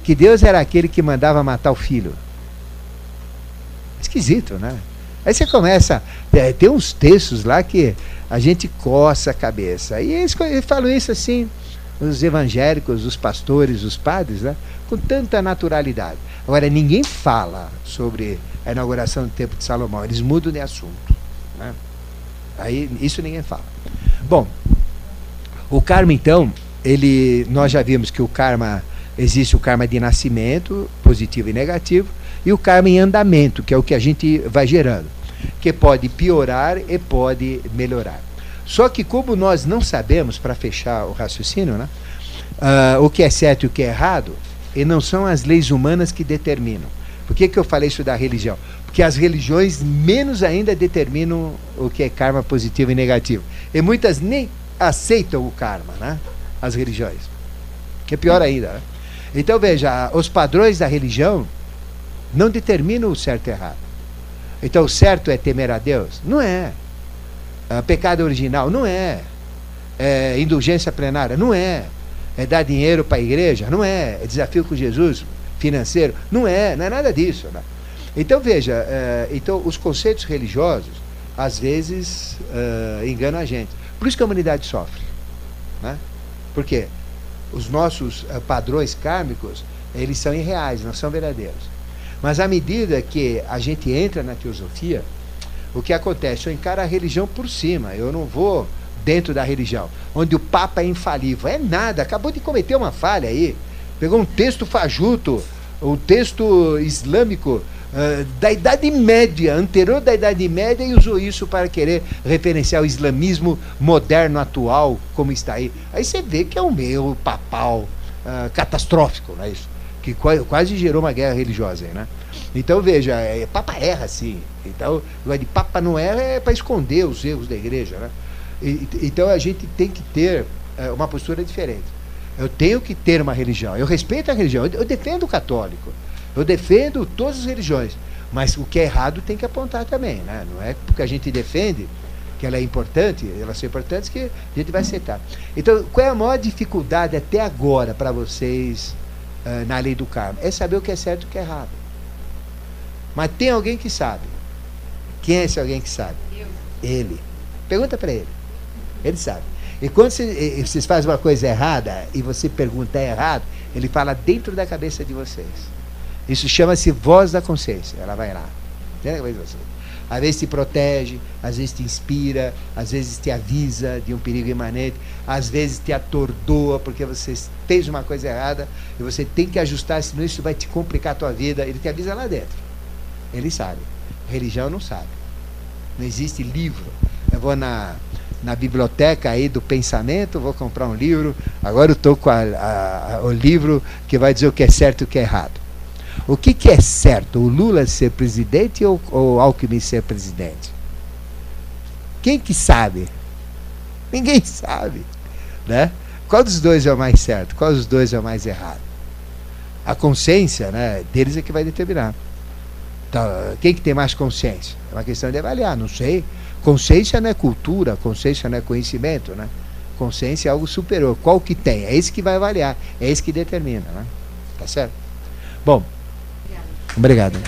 Que Deus era aquele que mandava matar o filho. Esquisito, né? Aí você começa. É, tem uns textos lá que a gente coça a cabeça. E eles falam isso assim, os evangélicos, os pastores, os padres, né? com tanta naturalidade. Agora, ninguém fala sobre a inauguração do Templo de Salomão, eles mudam de assunto. Né? Aí, isso ninguém fala. Bom, o karma, então, ele, nós já vimos que o karma, existe o karma de nascimento, positivo e negativo, e o karma em andamento, que é o que a gente vai gerando, que pode piorar e pode melhorar. Só que como nós não sabemos, para fechar o raciocínio, né, uh, o que é certo e o que é errado, e não são as leis humanas que determinam. Por que, que eu falei isso da religião? Porque as religiões menos ainda determinam o que é karma positivo e negativo. E muitas nem aceitam o karma, né? As religiões. Que é pior ainda. Né? Então veja, os padrões da religião não determinam o certo e errado. Então o certo é temer a Deus? Não é. é pecado original? Não é. é. Indulgência plenária? Não é. É dar dinheiro para a igreja? Não é. É desafio com Jesus financeiro? Não é. Não é nada disso. Né? Então veja, é, então os conceitos religiosos às vezes uh, enganam a gente. Por isso que a humanidade sofre. Né? Por quê? Os nossos uh, padrões kármicos, eles são irreais, não são verdadeiros. Mas à medida que a gente entra na teosofia, o que acontece? Eu encaro a religião por cima, eu não vou dentro da religião, onde o Papa é infalível. É nada, acabou de cometer uma falha aí. Pegou um texto fajuto, um texto islâmico uh, da Idade Média, anterior da Idade Média, e usou isso para querer referenciar o islamismo moderno, atual, como está aí. Aí você vê que é um meio papal uh, catastrófico, não é isso? que quase gerou uma guerra religiosa aí, né? Então veja, é, Papa erra sim. Então, de Papa não erra é para esconder os erros da igreja, né? E, então a gente tem que ter é, uma postura diferente. Eu tenho que ter uma religião. Eu respeito a religião. Eu, eu defendo o católico. Eu defendo todas as religiões. Mas o que é errado tem que apontar também, né? Não é porque a gente defende que ela é importante, elas são importantes que a gente vai aceitar. Então, qual é a maior dificuldade até agora para vocês uh, na lei do karma? É saber o que é certo e o que é errado. Mas tem alguém que sabe. Quem é esse alguém que sabe? Eu. Ele. Pergunta para ele. Ele sabe. E quando vocês fazem uma coisa errada e você pergunta é errado, ele fala dentro da cabeça de vocês. Isso chama-se voz da consciência. Ela vai lá. Às vezes te protege, às vezes te inspira, às vezes te avisa de um perigo imanente, às vezes te atordoa porque você fez uma coisa errada e você tem que ajustar, senão isso vai te complicar a tua vida. Ele te avisa lá dentro. Ele sabe. Religião não sabe. Não existe livro. Eu vou na, na biblioteca aí do pensamento, vou comprar um livro. Agora eu estou com a, a, o livro que vai dizer o que é certo e o que é errado. O que, que é certo? O Lula ser presidente ou, o Alckmin ser presidente? Quem que sabe? *laughs* Ninguém sabe. Né? Qual dos dois é o mais certo? Qual dos dois é o mais errado? A consciência né, deles é que vai determinar. Então, quem que tem mais consciência? É uma questão de avaliar, não sei. Consciência não é cultura, consciência não é conhecimento, né? Consciência é algo superior. Qual que tem? É esse que vai avaliar, é esse que determina, né? Tá certo? Bom, Obrigado.